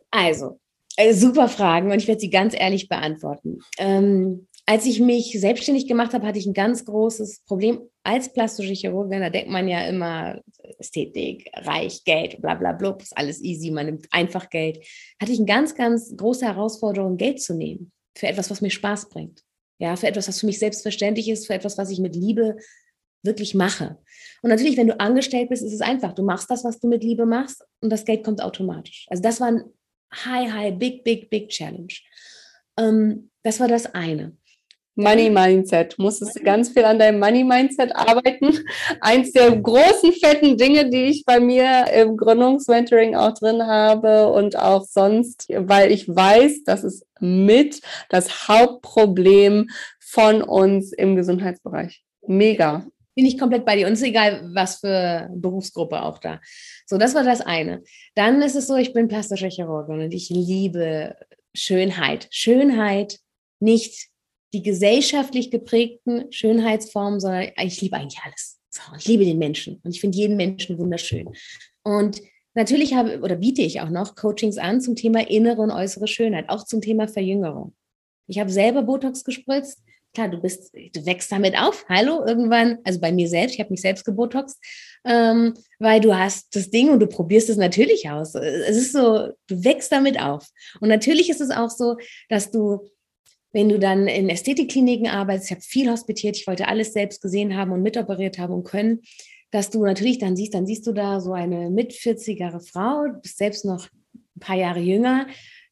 Also, äh, super Fragen und ich werde sie ganz ehrlich beantworten. Ähm, als ich mich selbstständig gemacht habe, hatte ich ein ganz großes Problem als plastische Chirurgin. Da denkt man ja immer Ästhetik, Reich, Geld, bla bla bla, ist alles easy, man nimmt einfach Geld. Hatte ich eine ganz, ganz große Herausforderung, Geld zu nehmen für etwas, was mir Spaß bringt. Ja, für etwas, was für mich selbstverständlich ist, für etwas, was ich mit Liebe wirklich mache. Und natürlich, wenn du angestellt bist, ist es einfach. Du machst das, was du mit Liebe machst und das Geld kommt automatisch. Also das war ein high, high, big, big, big Challenge. Ähm, das war das eine. Money Mindset. Musstest du ganz viel an deinem Money Mindset arbeiten. Eins der großen, fetten Dinge, die ich bei mir im Gründungsmentoring auch drin habe und auch sonst, weil ich weiß, das ist mit das Hauptproblem von uns im Gesundheitsbereich. Mega bin ich komplett bei dir. Und es ist egal, was für Berufsgruppe auch da. So, das war das eine. Dann ist es so, ich bin plastische Chirurgin und ich liebe Schönheit. Schönheit, nicht die gesellschaftlich geprägten Schönheitsformen, sondern ich liebe eigentlich alles. So, ich liebe den Menschen und ich finde jeden Menschen wunderschön. Und natürlich habe oder biete ich auch noch Coachings an zum Thema innere und äußere Schönheit, auch zum Thema Verjüngerung. Ich habe selber Botox gespritzt klar, du bist, du wächst damit auf. Hallo, irgendwann, also bei mir selbst, ich habe mich selbst gebotoxt, ähm, weil du hast das Ding und du probierst es natürlich aus. Es ist so, du wächst damit auf. Und natürlich ist es auch so, dass du, wenn du dann in Ästhetikkliniken arbeitest, ich habe viel hospitiert, ich wollte alles selbst gesehen haben und mitoperiert haben und können, dass du natürlich dann siehst, dann siehst du da so eine mit 40er Frau, du bist selbst noch ein paar Jahre jünger,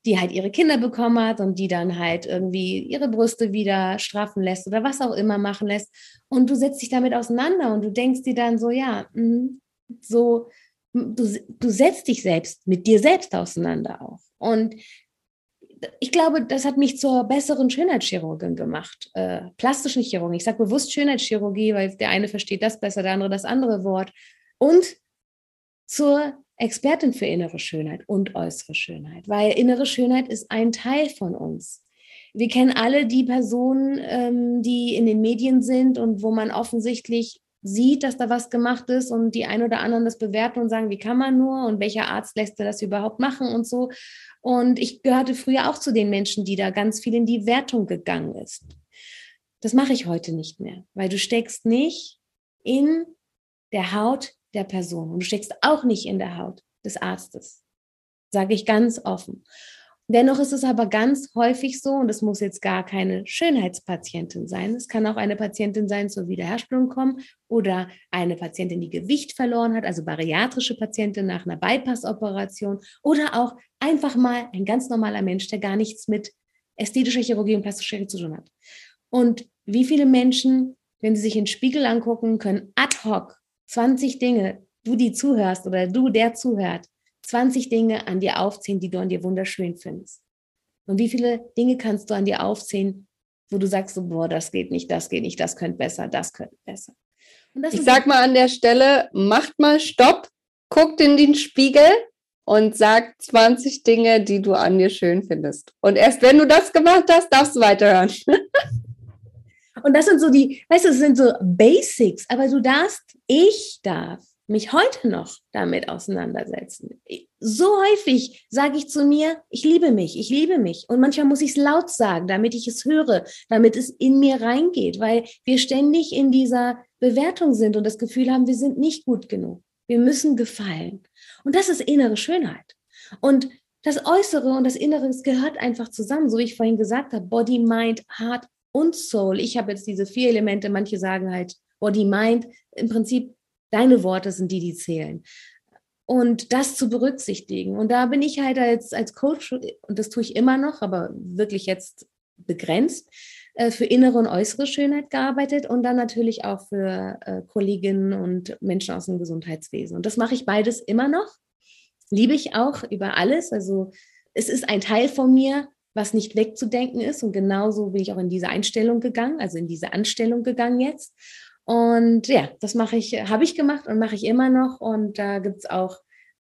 die halt ihre Kinder bekommen hat und die dann halt irgendwie ihre Brüste wieder straffen lässt oder was auch immer machen lässt. Und du setzt dich damit auseinander und du denkst dir dann so, ja, mhm, so, du, du setzt dich selbst mit dir selbst auseinander auch. Und ich glaube, das hat mich zur besseren Schönheitschirurgin gemacht. Äh, plastische Chirurgie. Ich sage bewusst Schönheitschirurgie, weil der eine versteht das besser, der andere das andere Wort. Und zur Expertin für innere Schönheit und äußere Schönheit, weil innere Schönheit ist ein Teil von uns. Wir kennen alle die Personen, ähm, die in den Medien sind und wo man offensichtlich sieht, dass da was gemacht ist und die ein oder anderen das bewerten und sagen, wie kann man nur und welcher Arzt lässt das überhaupt machen und so. Und ich gehörte früher auch zu den Menschen, die da ganz viel in die Wertung gegangen ist. Das mache ich heute nicht mehr, weil du steckst nicht in der Haut der Person und du steckst auch nicht in der Haut des Arztes. Sage ich ganz offen. Dennoch ist es aber ganz häufig so, und es muss jetzt gar keine Schönheitspatientin sein. Es kann auch eine Patientin sein, zur Wiederherstellung kommen oder eine Patientin, die Gewicht verloren hat, also bariatrische Patientin nach einer Bypass-Operation oder auch einfach mal ein ganz normaler Mensch, der gar nichts mit ästhetischer Chirurgie und plastischer Chirurgie zu tun hat. Und wie viele Menschen, wenn sie sich in den Spiegel angucken, können ad hoc 20 Dinge, du die zuhörst oder du der zuhört, 20 Dinge an dir aufzählen, die du an dir wunderschön findest. Und wie viele Dinge kannst du an dir aufzählen, wo du sagst, so, boah, das geht nicht, das geht nicht, das könnte besser, das könnte besser. ich sag mal an der Stelle, macht mal Stopp, guckt in den Spiegel und sagt 20 Dinge, die du an dir schön findest. Und erst wenn du das gemacht hast, darfst du weiterhören. und das sind so die, weißt du, das sind so Basics, aber du darfst, ich darf mich heute noch damit auseinandersetzen. So häufig sage ich zu mir, ich liebe mich, ich liebe mich. Und manchmal muss ich es laut sagen, damit ich es höre, damit es in mir reingeht, weil wir ständig in dieser Bewertung sind und das Gefühl haben, wir sind nicht gut genug. Wir müssen gefallen. Und das ist innere Schönheit. Und das Äußere und das Innere gehört einfach zusammen, so wie ich vorhin gesagt habe, Body, Mind, Heart und Soul. Ich habe jetzt diese vier Elemente, manche sagen halt Body, Mind. Im Prinzip Deine Worte sind die, die zählen. Und das zu berücksichtigen. Und da bin ich halt als, als Coach, und das tue ich immer noch, aber wirklich jetzt begrenzt, äh, für innere und äußere Schönheit gearbeitet und dann natürlich auch für äh, Kolleginnen und Menschen aus dem Gesundheitswesen. Und das mache ich beides immer noch. Liebe ich auch über alles. Also es ist ein Teil von mir, was nicht wegzudenken ist. Und genauso bin ich auch in diese Einstellung gegangen, also in diese Anstellung gegangen jetzt. Und ja, das mache ich, habe ich gemacht und mache ich immer noch. Und da gibt es auch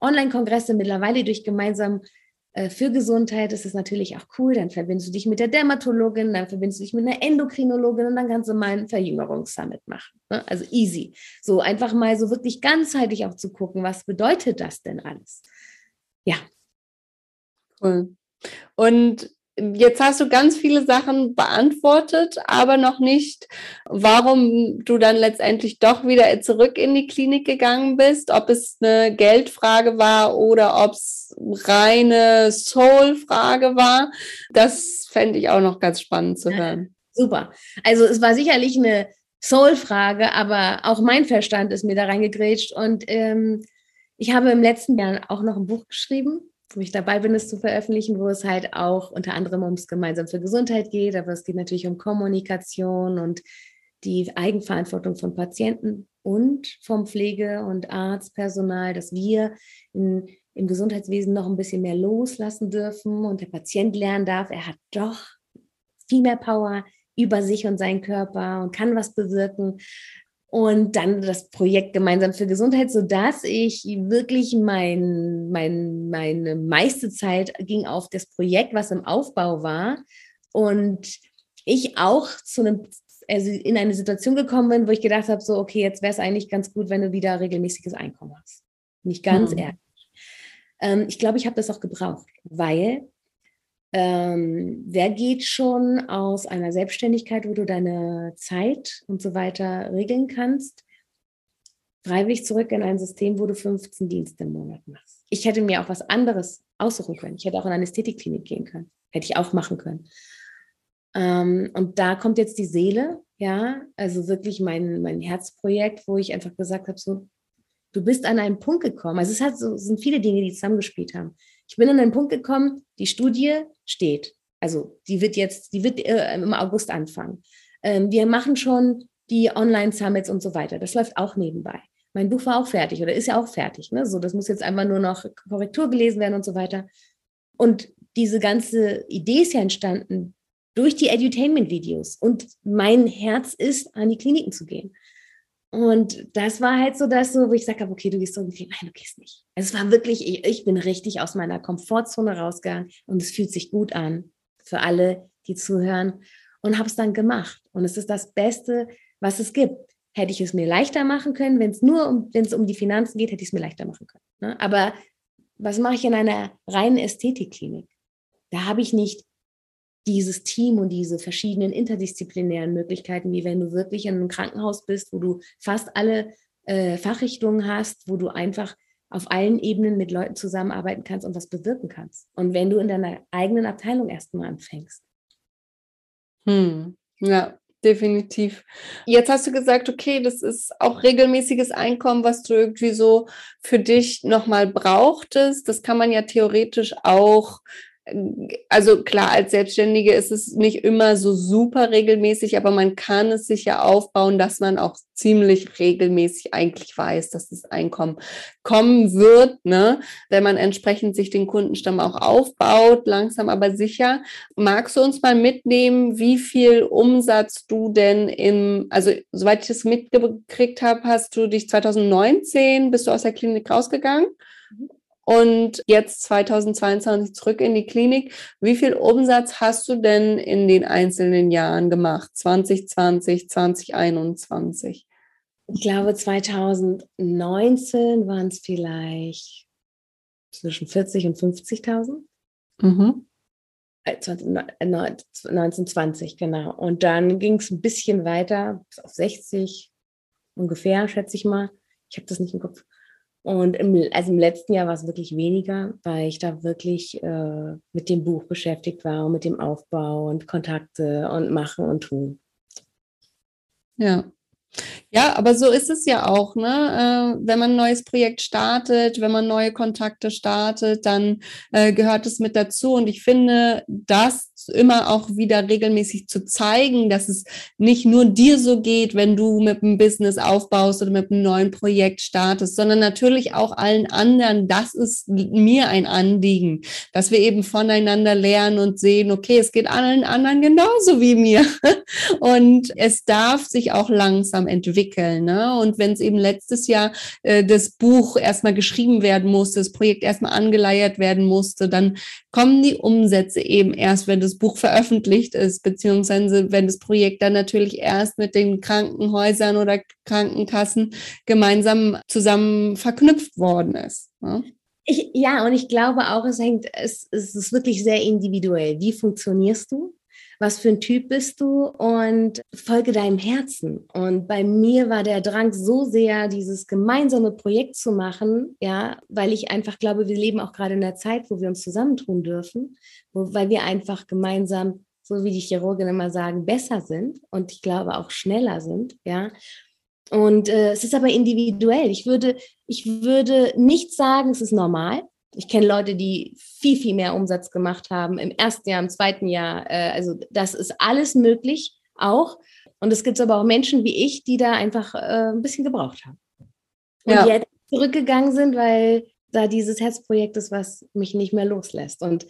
Online-Kongresse mittlerweile durch gemeinsam äh, für Gesundheit. Das ist natürlich auch cool. Dann verbindest du dich mit der Dermatologin, dann verbindest du dich mit einer Endokrinologin und dann kannst du mal ein Verjüngerungssummit machen. Ne? Also easy. So einfach mal so wirklich ganzheitlich auch zu gucken, was bedeutet das denn alles? Ja. Cool. Und Jetzt hast du ganz viele Sachen beantwortet, aber noch nicht, warum du dann letztendlich doch wieder zurück in die Klinik gegangen bist, ob es eine Geldfrage war oder ob es reine Soul-Frage war. Das fände ich auch noch ganz spannend zu hören. Super. Also es war sicherlich eine Soul-Frage, aber auch mein Verstand ist mir da reingegrätscht und ähm, ich habe im letzten Jahr auch noch ein Buch geschrieben wo ich dabei bin, es zu veröffentlichen, wo es halt auch unter anderem ums gemeinsam für Gesundheit geht, aber es geht natürlich um Kommunikation und die Eigenverantwortung von Patienten und vom Pflege- und Arztpersonal, dass wir in, im Gesundheitswesen noch ein bisschen mehr loslassen dürfen und der Patient lernen darf, er hat doch viel mehr Power über sich und seinen Körper und kann was bewirken und dann das Projekt Gemeinsam für Gesundheit, sodass ich wirklich mein, mein, meine meiste Zeit ging auf das Projekt, was im Aufbau war. Und ich auch zu einem, also in eine Situation gekommen bin, wo ich gedacht habe, so, okay, jetzt wäre es eigentlich ganz gut, wenn du wieder regelmäßiges Einkommen hast. Nicht ganz mhm. ehrlich. Ähm, ich glaube, ich habe das auch gebraucht, weil ähm, wer geht schon aus einer Selbstständigkeit, wo du deine Zeit und so weiter regeln kannst, freiwillig zurück in ein System, wo du 15 Dienste im Monat machst? Ich hätte mir auch was anderes aussuchen können. Ich hätte auch in eine Ästhetikklinik gehen können. Hätte ich auch machen können. Ähm, und da kommt jetzt die Seele, ja, also wirklich mein, mein Herzprojekt, wo ich einfach gesagt habe, so, du bist an einen Punkt gekommen. Also es hat so, sind viele Dinge, die zusammengespielt haben. Ich bin an einen Punkt gekommen, die Studie steht. Also die wird jetzt, die wird äh, im August anfangen. Ähm, wir machen schon die Online-Summits und so weiter. Das läuft auch nebenbei. Mein Buch war auch fertig oder ist ja auch fertig. Ne? So, das muss jetzt einfach nur noch Korrektur gelesen werden und so weiter. Und diese ganze Idee ist ja entstanden durch die Edutainment-Videos. Und mein Herz ist, an die Kliniken zu gehen. Und das war halt so das, so, wo ich sage, okay, du gehst irgendwie, nein, du gehst nicht. Es war wirklich, ich, ich bin richtig aus meiner Komfortzone rausgegangen und es fühlt sich gut an für alle, die zuhören und habe es dann gemacht. Und es ist das Beste, was es gibt. Hätte ich es mir leichter machen können, wenn es nur um, wenn es um die Finanzen geht, hätte ich es mir leichter machen können. Ne? Aber was mache ich in einer reinen Ästhetikklinik? Da habe ich nicht dieses Team und diese verschiedenen interdisziplinären Möglichkeiten, wie wenn du wirklich in einem Krankenhaus bist, wo du fast alle äh, Fachrichtungen hast, wo du einfach auf allen Ebenen mit Leuten zusammenarbeiten kannst und was bewirken kannst. Und wenn du in deiner eigenen Abteilung erstmal anfängst. Hm. Ja, definitiv. Jetzt hast du gesagt, okay, das ist auch regelmäßiges Einkommen, was du irgendwie so für dich nochmal brauchtest. Das kann man ja theoretisch auch also klar, als Selbstständige ist es nicht immer so super regelmäßig, aber man kann es sich ja aufbauen, dass man auch ziemlich regelmäßig eigentlich weiß, dass das Einkommen kommen wird, ne? wenn man entsprechend sich den Kundenstamm auch aufbaut, langsam aber sicher. Magst du uns mal mitnehmen, wie viel Umsatz du denn im, also soweit ich das mitgekriegt habe, hast du dich 2019, bist du aus der Klinik rausgegangen? Und jetzt 2022 zurück in die Klinik. Wie viel Umsatz hast du denn in den einzelnen Jahren gemacht? 2020, 2021? Ich glaube, 2019 waren es vielleicht zwischen 40 und 50.000. Mhm. 1920, äh, genau. Und dann ging es ein bisschen weiter, bis auf 60 ungefähr, schätze ich mal. Ich habe das nicht im Kopf. Und im, also im letzten Jahr war es wirklich weniger, weil ich da wirklich äh, mit dem Buch beschäftigt war und mit dem Aufbau und Kontakte und Machen und Tun. Ja. Ja, aber so ist es ja auch, ne? Äh, wenn man ein neues Projekt startet, wenn man neue Kontakte startet, dann äh, gehört es mit dazu. Und ich finde, das immer auch wieder regelmäßig zu zeigen, dass es nicht nur dir so geht, wenn du mit einem Business aufbaust oder mit einem neuen Projekt startest, sondern natürlich auch allen anderen. Das ist mir ein Anliegen, dass wir eben voneinander lernen und sehen, okay, es geht allen anderen genauso wie mir. Und es darf sich auch langsam entwickeln. Ne? Und wenn es eben letztes Jahr äh, das Buch erstmal geschrieben werden musste, das Projekt erstmal angeleiert werden musste, dann kommen die Umsätze eben erst, wenn das Buch veröffentlicht ist, beziehungsweise wenn das Projekt dann natürlich erst mit den Krankenhäusern oder Krankenkassen gemeinsam zusammen verknüpft worden ist. Ne? Ich, ja, und ich glaube auch, es hängt, es, es ist wirklich sehr individuell. Wie funktionierst du? Was für ein Typ bist du und folge deinem Herzen. Und bei mir war der Drang so sehr, dieses gemeinsame Projekt zu machen, ja, weil ich einfach glaube, wir leben auch gerade in der Zeit, wo wir uns zusammentun dürfen, wo, weil wir einfach gemeinsam, so wie die Chirurgen immer sagen, besser sind und ich glaube auch schneller sind, ja. Und äh, es ist aber individuell. Ich würde, ich würde nicht sagen, es ist normal, ich kenne Leute, die viel, viel mehr Umsatz gemacht haben im ersten Jahr, im zweiten Jahr. Äh, also das ist alles möglich auch. Und es gibt aber auch Menschen wie ich, die da einfach äh, ein bisschen gebraucht haben. Und ja. jetzt zurückgegangen sind, weil da dieses Herzprojekt ist, was mich nicht mehr loslässt. Und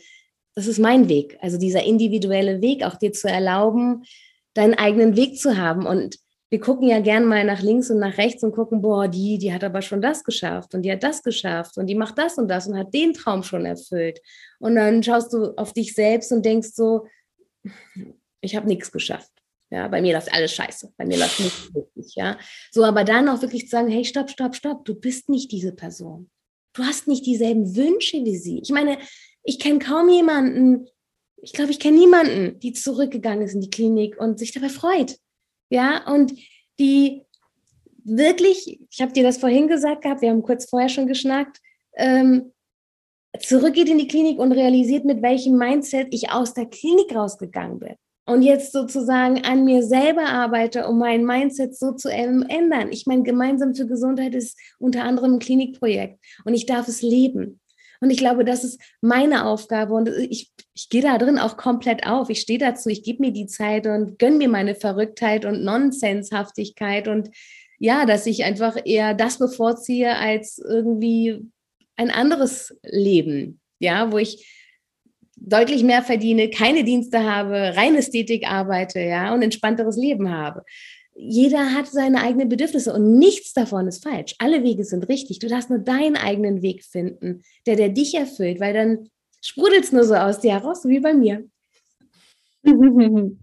das ist mein Weg. Also dieser individuelle Weg, auch dir zu erlauben, deinen eigenen Weg zu haben. Und wir gucken ja gern mal nach links und nach rechts und gucken, boah, die, die hat aber schon das geschafft und die hat das geschafft und die macht das und das und hat den Traum schon erfüllt. Und dann schaust du auf dich selbst und denkst so, ich habe nichts geschafft. Ja, bei mir läuft alles scheiße. Bei mir läuft nichts wirklich, ja. So, aber dann auch wirklich zu sagen, hey, stopp, stopp, stopp, du bist nicht diese Person. Du hast nicht dieselben Wünsche wie sie. Ich meine, ich kenne kaum jemanden, ich glaube, ich kenne niemanden, die zurückgegangen ist in die Klinik und sich dabei freut ja, und die wirklich, ich habe dir das vorhin gesagt gehabt, wir haben kurz vorher schon geschnackt, ähm, zurückgeht in die Klinik und realisiert, mit welchem Mindset ich aus der Klinik rausgegangen bin. Und jetzt sozusagen an mir selber arbeite, um mein Mindset so zu ändern. Ich meine, gemeinsam für Gesundheit ist unter anderem ein Klinikprojekt und ich darf es leben. Und ich glaube, das ist meine Aufgabe und ich, ich gehe da drin auch komplett auf. Ich stehe dazu, ich gebe mir die Zeit und gönne mir meine Verrücktheit und Nonsenshaftigkeit und ja, dass ich einfach eher das bevorziehe als irgendwie ein anderes Leben, ja, wo ich deutlich mehr verdiene, keine Dienste habe, rein Ästhetik arbeite, ja, und entspannteres Leben habe jeder hat seine eigenen Bedürfnisse und nichts davon ist falsch. Alle Wege sind richtig. Du darfst nur deinen eigenen Weg finden, der, der dich erfüllt, weil dann sprudelt es nur so aus dir heraus, wie bei mir.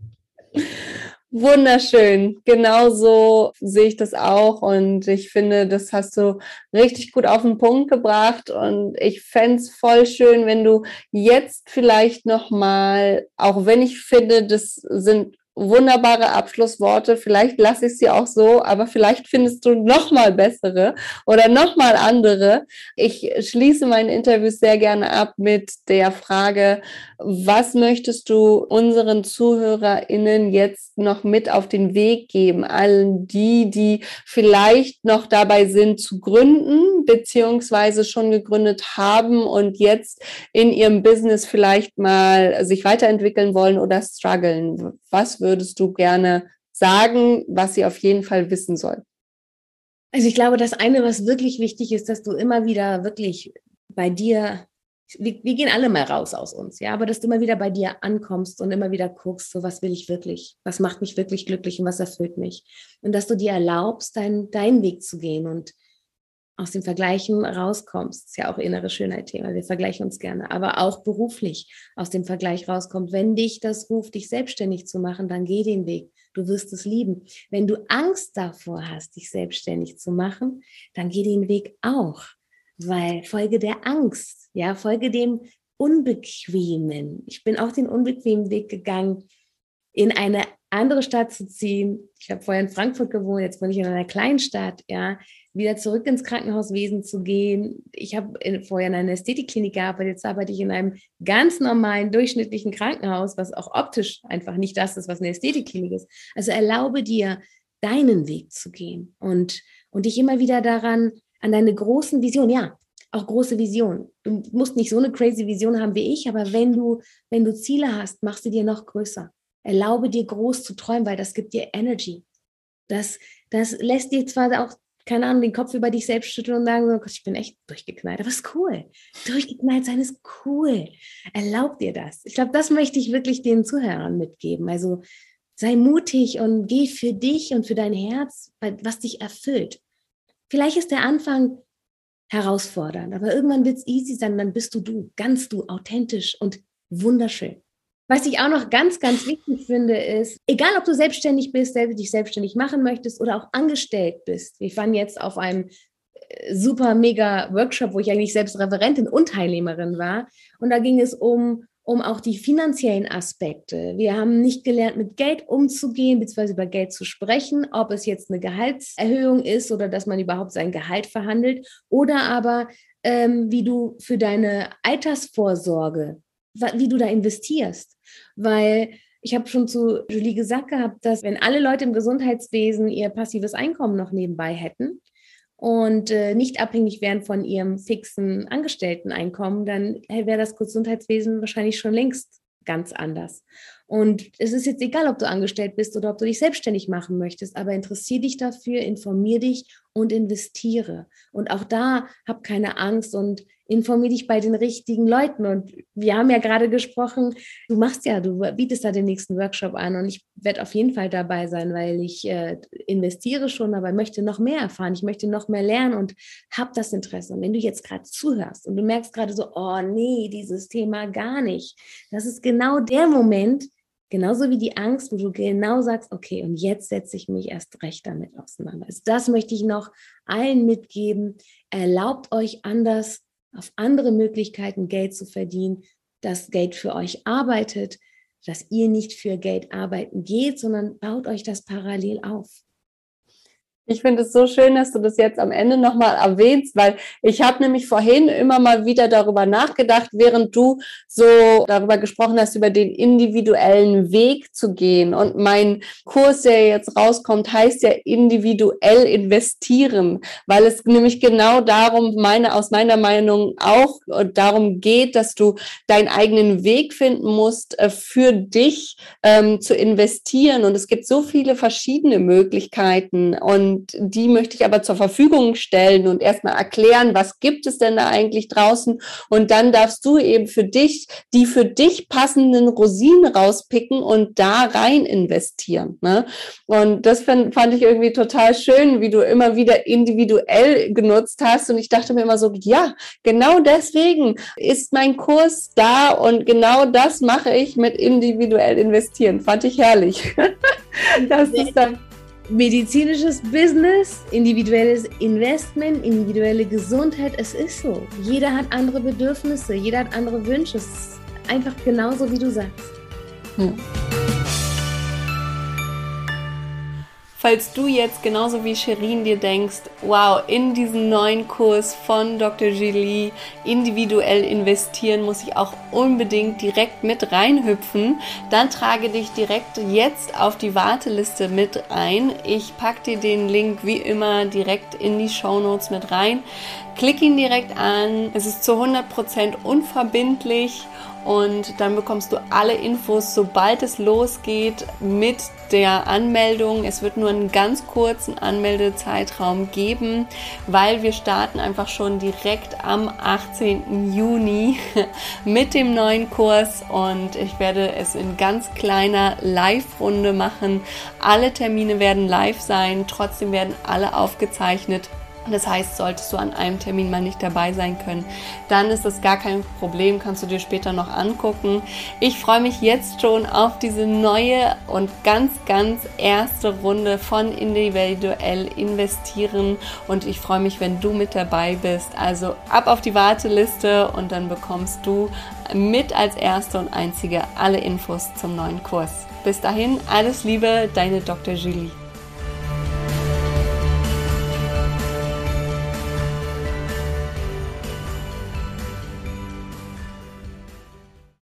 Wunderschön. Genauso sehe ich das auch. Und ich finde, das hast du richtig gut auf den Punkt gebracht. Und ich fände es voll schön, wenn du jetzt vielleicht nochmal, auch wenn ich finde, das sind wunderbare Abschlussworte. Vielleicht lasse ich sie auch so, aber vielleicht findest du noch mal bessere oder noch mal andere. Ich schließe meine Interviews sehr gerne ab mit der Frage, was möchtest du unseren ZuhörerInnen jetzt noch mit auf den Weg geben? Allen die, die vielleicht noch dabei sind zu gründen, beziehungsweise schon gegründet haben und jetzt in ihrem Business vielleicht mal sich weiterentwickeln wollen oder strugglen. Was würdest du gerne sagen, was sie auf jeden Fall wissen soll? Also ich glaube, das eine, was wirklich wichtig ist, dass du immer wieder wirklich bei dir, wir, wir, gehen alle mal raus aus uns, ja, aber dass du immer wieder bei dir ankommst und immer wieder guckst, so was will ich wirklich, was macht mich wirklich glücklich und was erfüllt mich. Und dass du dir erlaubst, dein, deinen Weg zu gehen und aus dem Vergleichen rauskommst, ist ja auch innere Schönheit-Thema. Wir vergleichen uns gerne, aber auch beruflich aus dem Vergleich rauskommt. Wenn dich das ruft, dich selbstständig zu machen, dann geh den Weg. Du wirst es lieben. Wenn du Angst davor hast, dich selbstständig zu machen, dann geh den Weg auch, weil folge der Angst, ja, folge dem Unbequemen. Ich bin auch den unbequemen Weg gegangen, in eine andere Stadt zu ziehen. Ich habe vorher in Frankfurt gewohnt, jetzt wohne ich in einer kleinen Stadt, ja wieder zurück ins Krankenhauswesen zu gehen. Ich habe vorher in einer Ästhetikklinik gearbeitet, jetzt arbeite ich in einem ganz normalen, durchschnittlichen Krankenhaus, was auch optisch einfach nicht das ist, was eine Ästhetikklinik ist. Also erlaube dir, deinen Weg zu gehen und, und dich immer wieder daran, an deine großen Visionen, ja, auch große Visionen. Du musst nicht so eine crazy Vision haben wie ich, aber wenn du, wenn du Ziele hast, machst du dir noch größer. Erlaube dir groß zu träumen, weil das gibt dir Energy. Das, das lässt dir zwar auch keine Ahnung, den Kopf über dich selbst schütteln und sagen, so, ich bin echt durchgeknallt. Aber ist cool. Durchgeknallt sein ist cool. Erlaub dir das. Ich glaube, das möchte ich wirklich den Zuhörern mitgeben. Also sei mutig und geh für dich und für dein Herz, was dich erfüllt. Vielleicht ist der Anfang herausfordernd, aber irgendwann wird es easy sein, dann bist du du, ganz du, authentisch und wunderschön. Was ich auch noch ganz, ganz wichtig finde, ist, egal ob du selbstständig bist, dich selbstständig machen möchtest oder auch angestellt bist. Wir waren jetzt auf einem äh, super mega Workshop, wo ich eigentlich selbst Referentin und Teilnehmerin war. Und da ging es um, um auch die finanziellen Aspekte. Wir haben nicht gelernt, mit Geld umzugehen, beziehungsweise über Geld zu sprechen, ob es jetzt eine Gehaltserhöhung ist oder dass man überhaupt sein Gehalt verhandelt oder aber ähm, wie du für deine Altersvorsorge, wie du da investierst weil ich habe schon zu Julie gesagt gehabt, dass wenn alle Leute im Gesundheitswesen ihr passives Einkommen noch nebenbei hätten und äh, nicht abhängig wären von ihrem fixen Angestellteneinkommen, dann wäre das Gesundheitswesen wahrscheinlich schon längst ganz anders. Und es ist jetzt egal, ob du angestellt bist oder ob du dich selbstständig machen möchtest, aber interessiere dich dafür, informier dich und investiere. Und auch da hab keine Angst und informier dich bei den richtigen Leuten. Und wir haben ja gerade gesprochen, du machst ja, du bietest da den nächsten Workshop an und ich werde auf jeden Fall dabei sein, weil ich äh, investiere schon, aber möchte noch mehr erfahren, ich möchte noch mehr lernen und habe das Interesse. Und wenn du jetzt gerade zuhörst und du merkst gerade so, oh nee, dieses Thema gar nicht, das ist genau der Moment, Genauso wie die Angst, wo du genau sagst, okay, und jetzt setze ich mich erst recht damit auseinander. Also das möchte ich noch allen mitgeben. Erlaubt euch anders, auf andere Möglichkeiten Geld zu verdienen, dass Geld für euch arbeitet, dass ihr nicht für Geld arbeiten geht, sondern baut euch das parallel auf. Ich finde es so schön, dass du das jetzt am Ende nochmal erwähnst, weil ich habe nämlich vorhin immer mal wieder darüber nachgedacht, während du so darüber gesprochen hast, über den individuellen Weg zu gehen. Und mein Kurs, der jetzt rauskommt, heißt ja individuell investieren, weil es nämlich genau darum, meine, aus meiner Meinung auch darum geht, dass du deinen eigenen Weg finden musst, äh, für dich ähm, zu investieren. Und es gibt so viele verschiedene Möglichkeiten. Und und die möchte ich aber zur Verfügung stellen und erstmal erklären, was gibt es denn da eigentlich draußen. Und dann darfst du eben für dich die für dich passenden Rosinen rauspicken und da rein investieren. Ne? Und das fand, fand ich irgendwie total schön, wie du immer wieder individuell genutzt hast. Und ich dachte mir immer so, ja, genau deswegen ist mein Kurs da und genau das mache ich mit individuell investieren. Fand ich herrlich. das ist dann medizinisches Business, individuelles Investment, individuelle Gesundheit. Es ist so. Jeder hat andere Bedürfnisse, jeder hat andere Wünsche. Es ist einfach genauso, wie du sagst. Hm. Falls du jetzt genauso wie Sherin dir denkst, wow, in diesen neuen Kurs von Dr. Julie individuell investieren muss ich auch unbedingt direkt mit reinhüpfen, dann trage dich direkt jetzt auf die Warteliste mit ein. Ich packe dir den Link wie immer direkt in die Show Notes mit rein. Klick ihn direkt an. Es ist zu 100% unverbindlich und dann bekommst du alle Infos, sobald es losgeht mit der Anmeldung. Es wird nur einen ganz kurzen Anmeldezeitraum geben, weil wir starten einfach schon direkt am 18. Juni mit dem neuen Kurs und ich werde es in ganz kleiner Live-Runde machen. Alle Termine werden live sein, trotzdem werden alle aufgezeichnet das heißt, solltest du an einem Termin mal nicht dabei sein können, dann ist das gar kein Problem, kannst du dir später noch angucken. Ich freue mich jetzt schon auf diese neue und ganz, ganz erste Runde von individuell investieren und ich freue mich, wenn du mit dabei bist. Also ab auf die Warteliste und dann bekommst du mit als erste und einzige alle Infos zum neuen Kurs. Bis dahin, alles Liebe, deine Dr. Julie.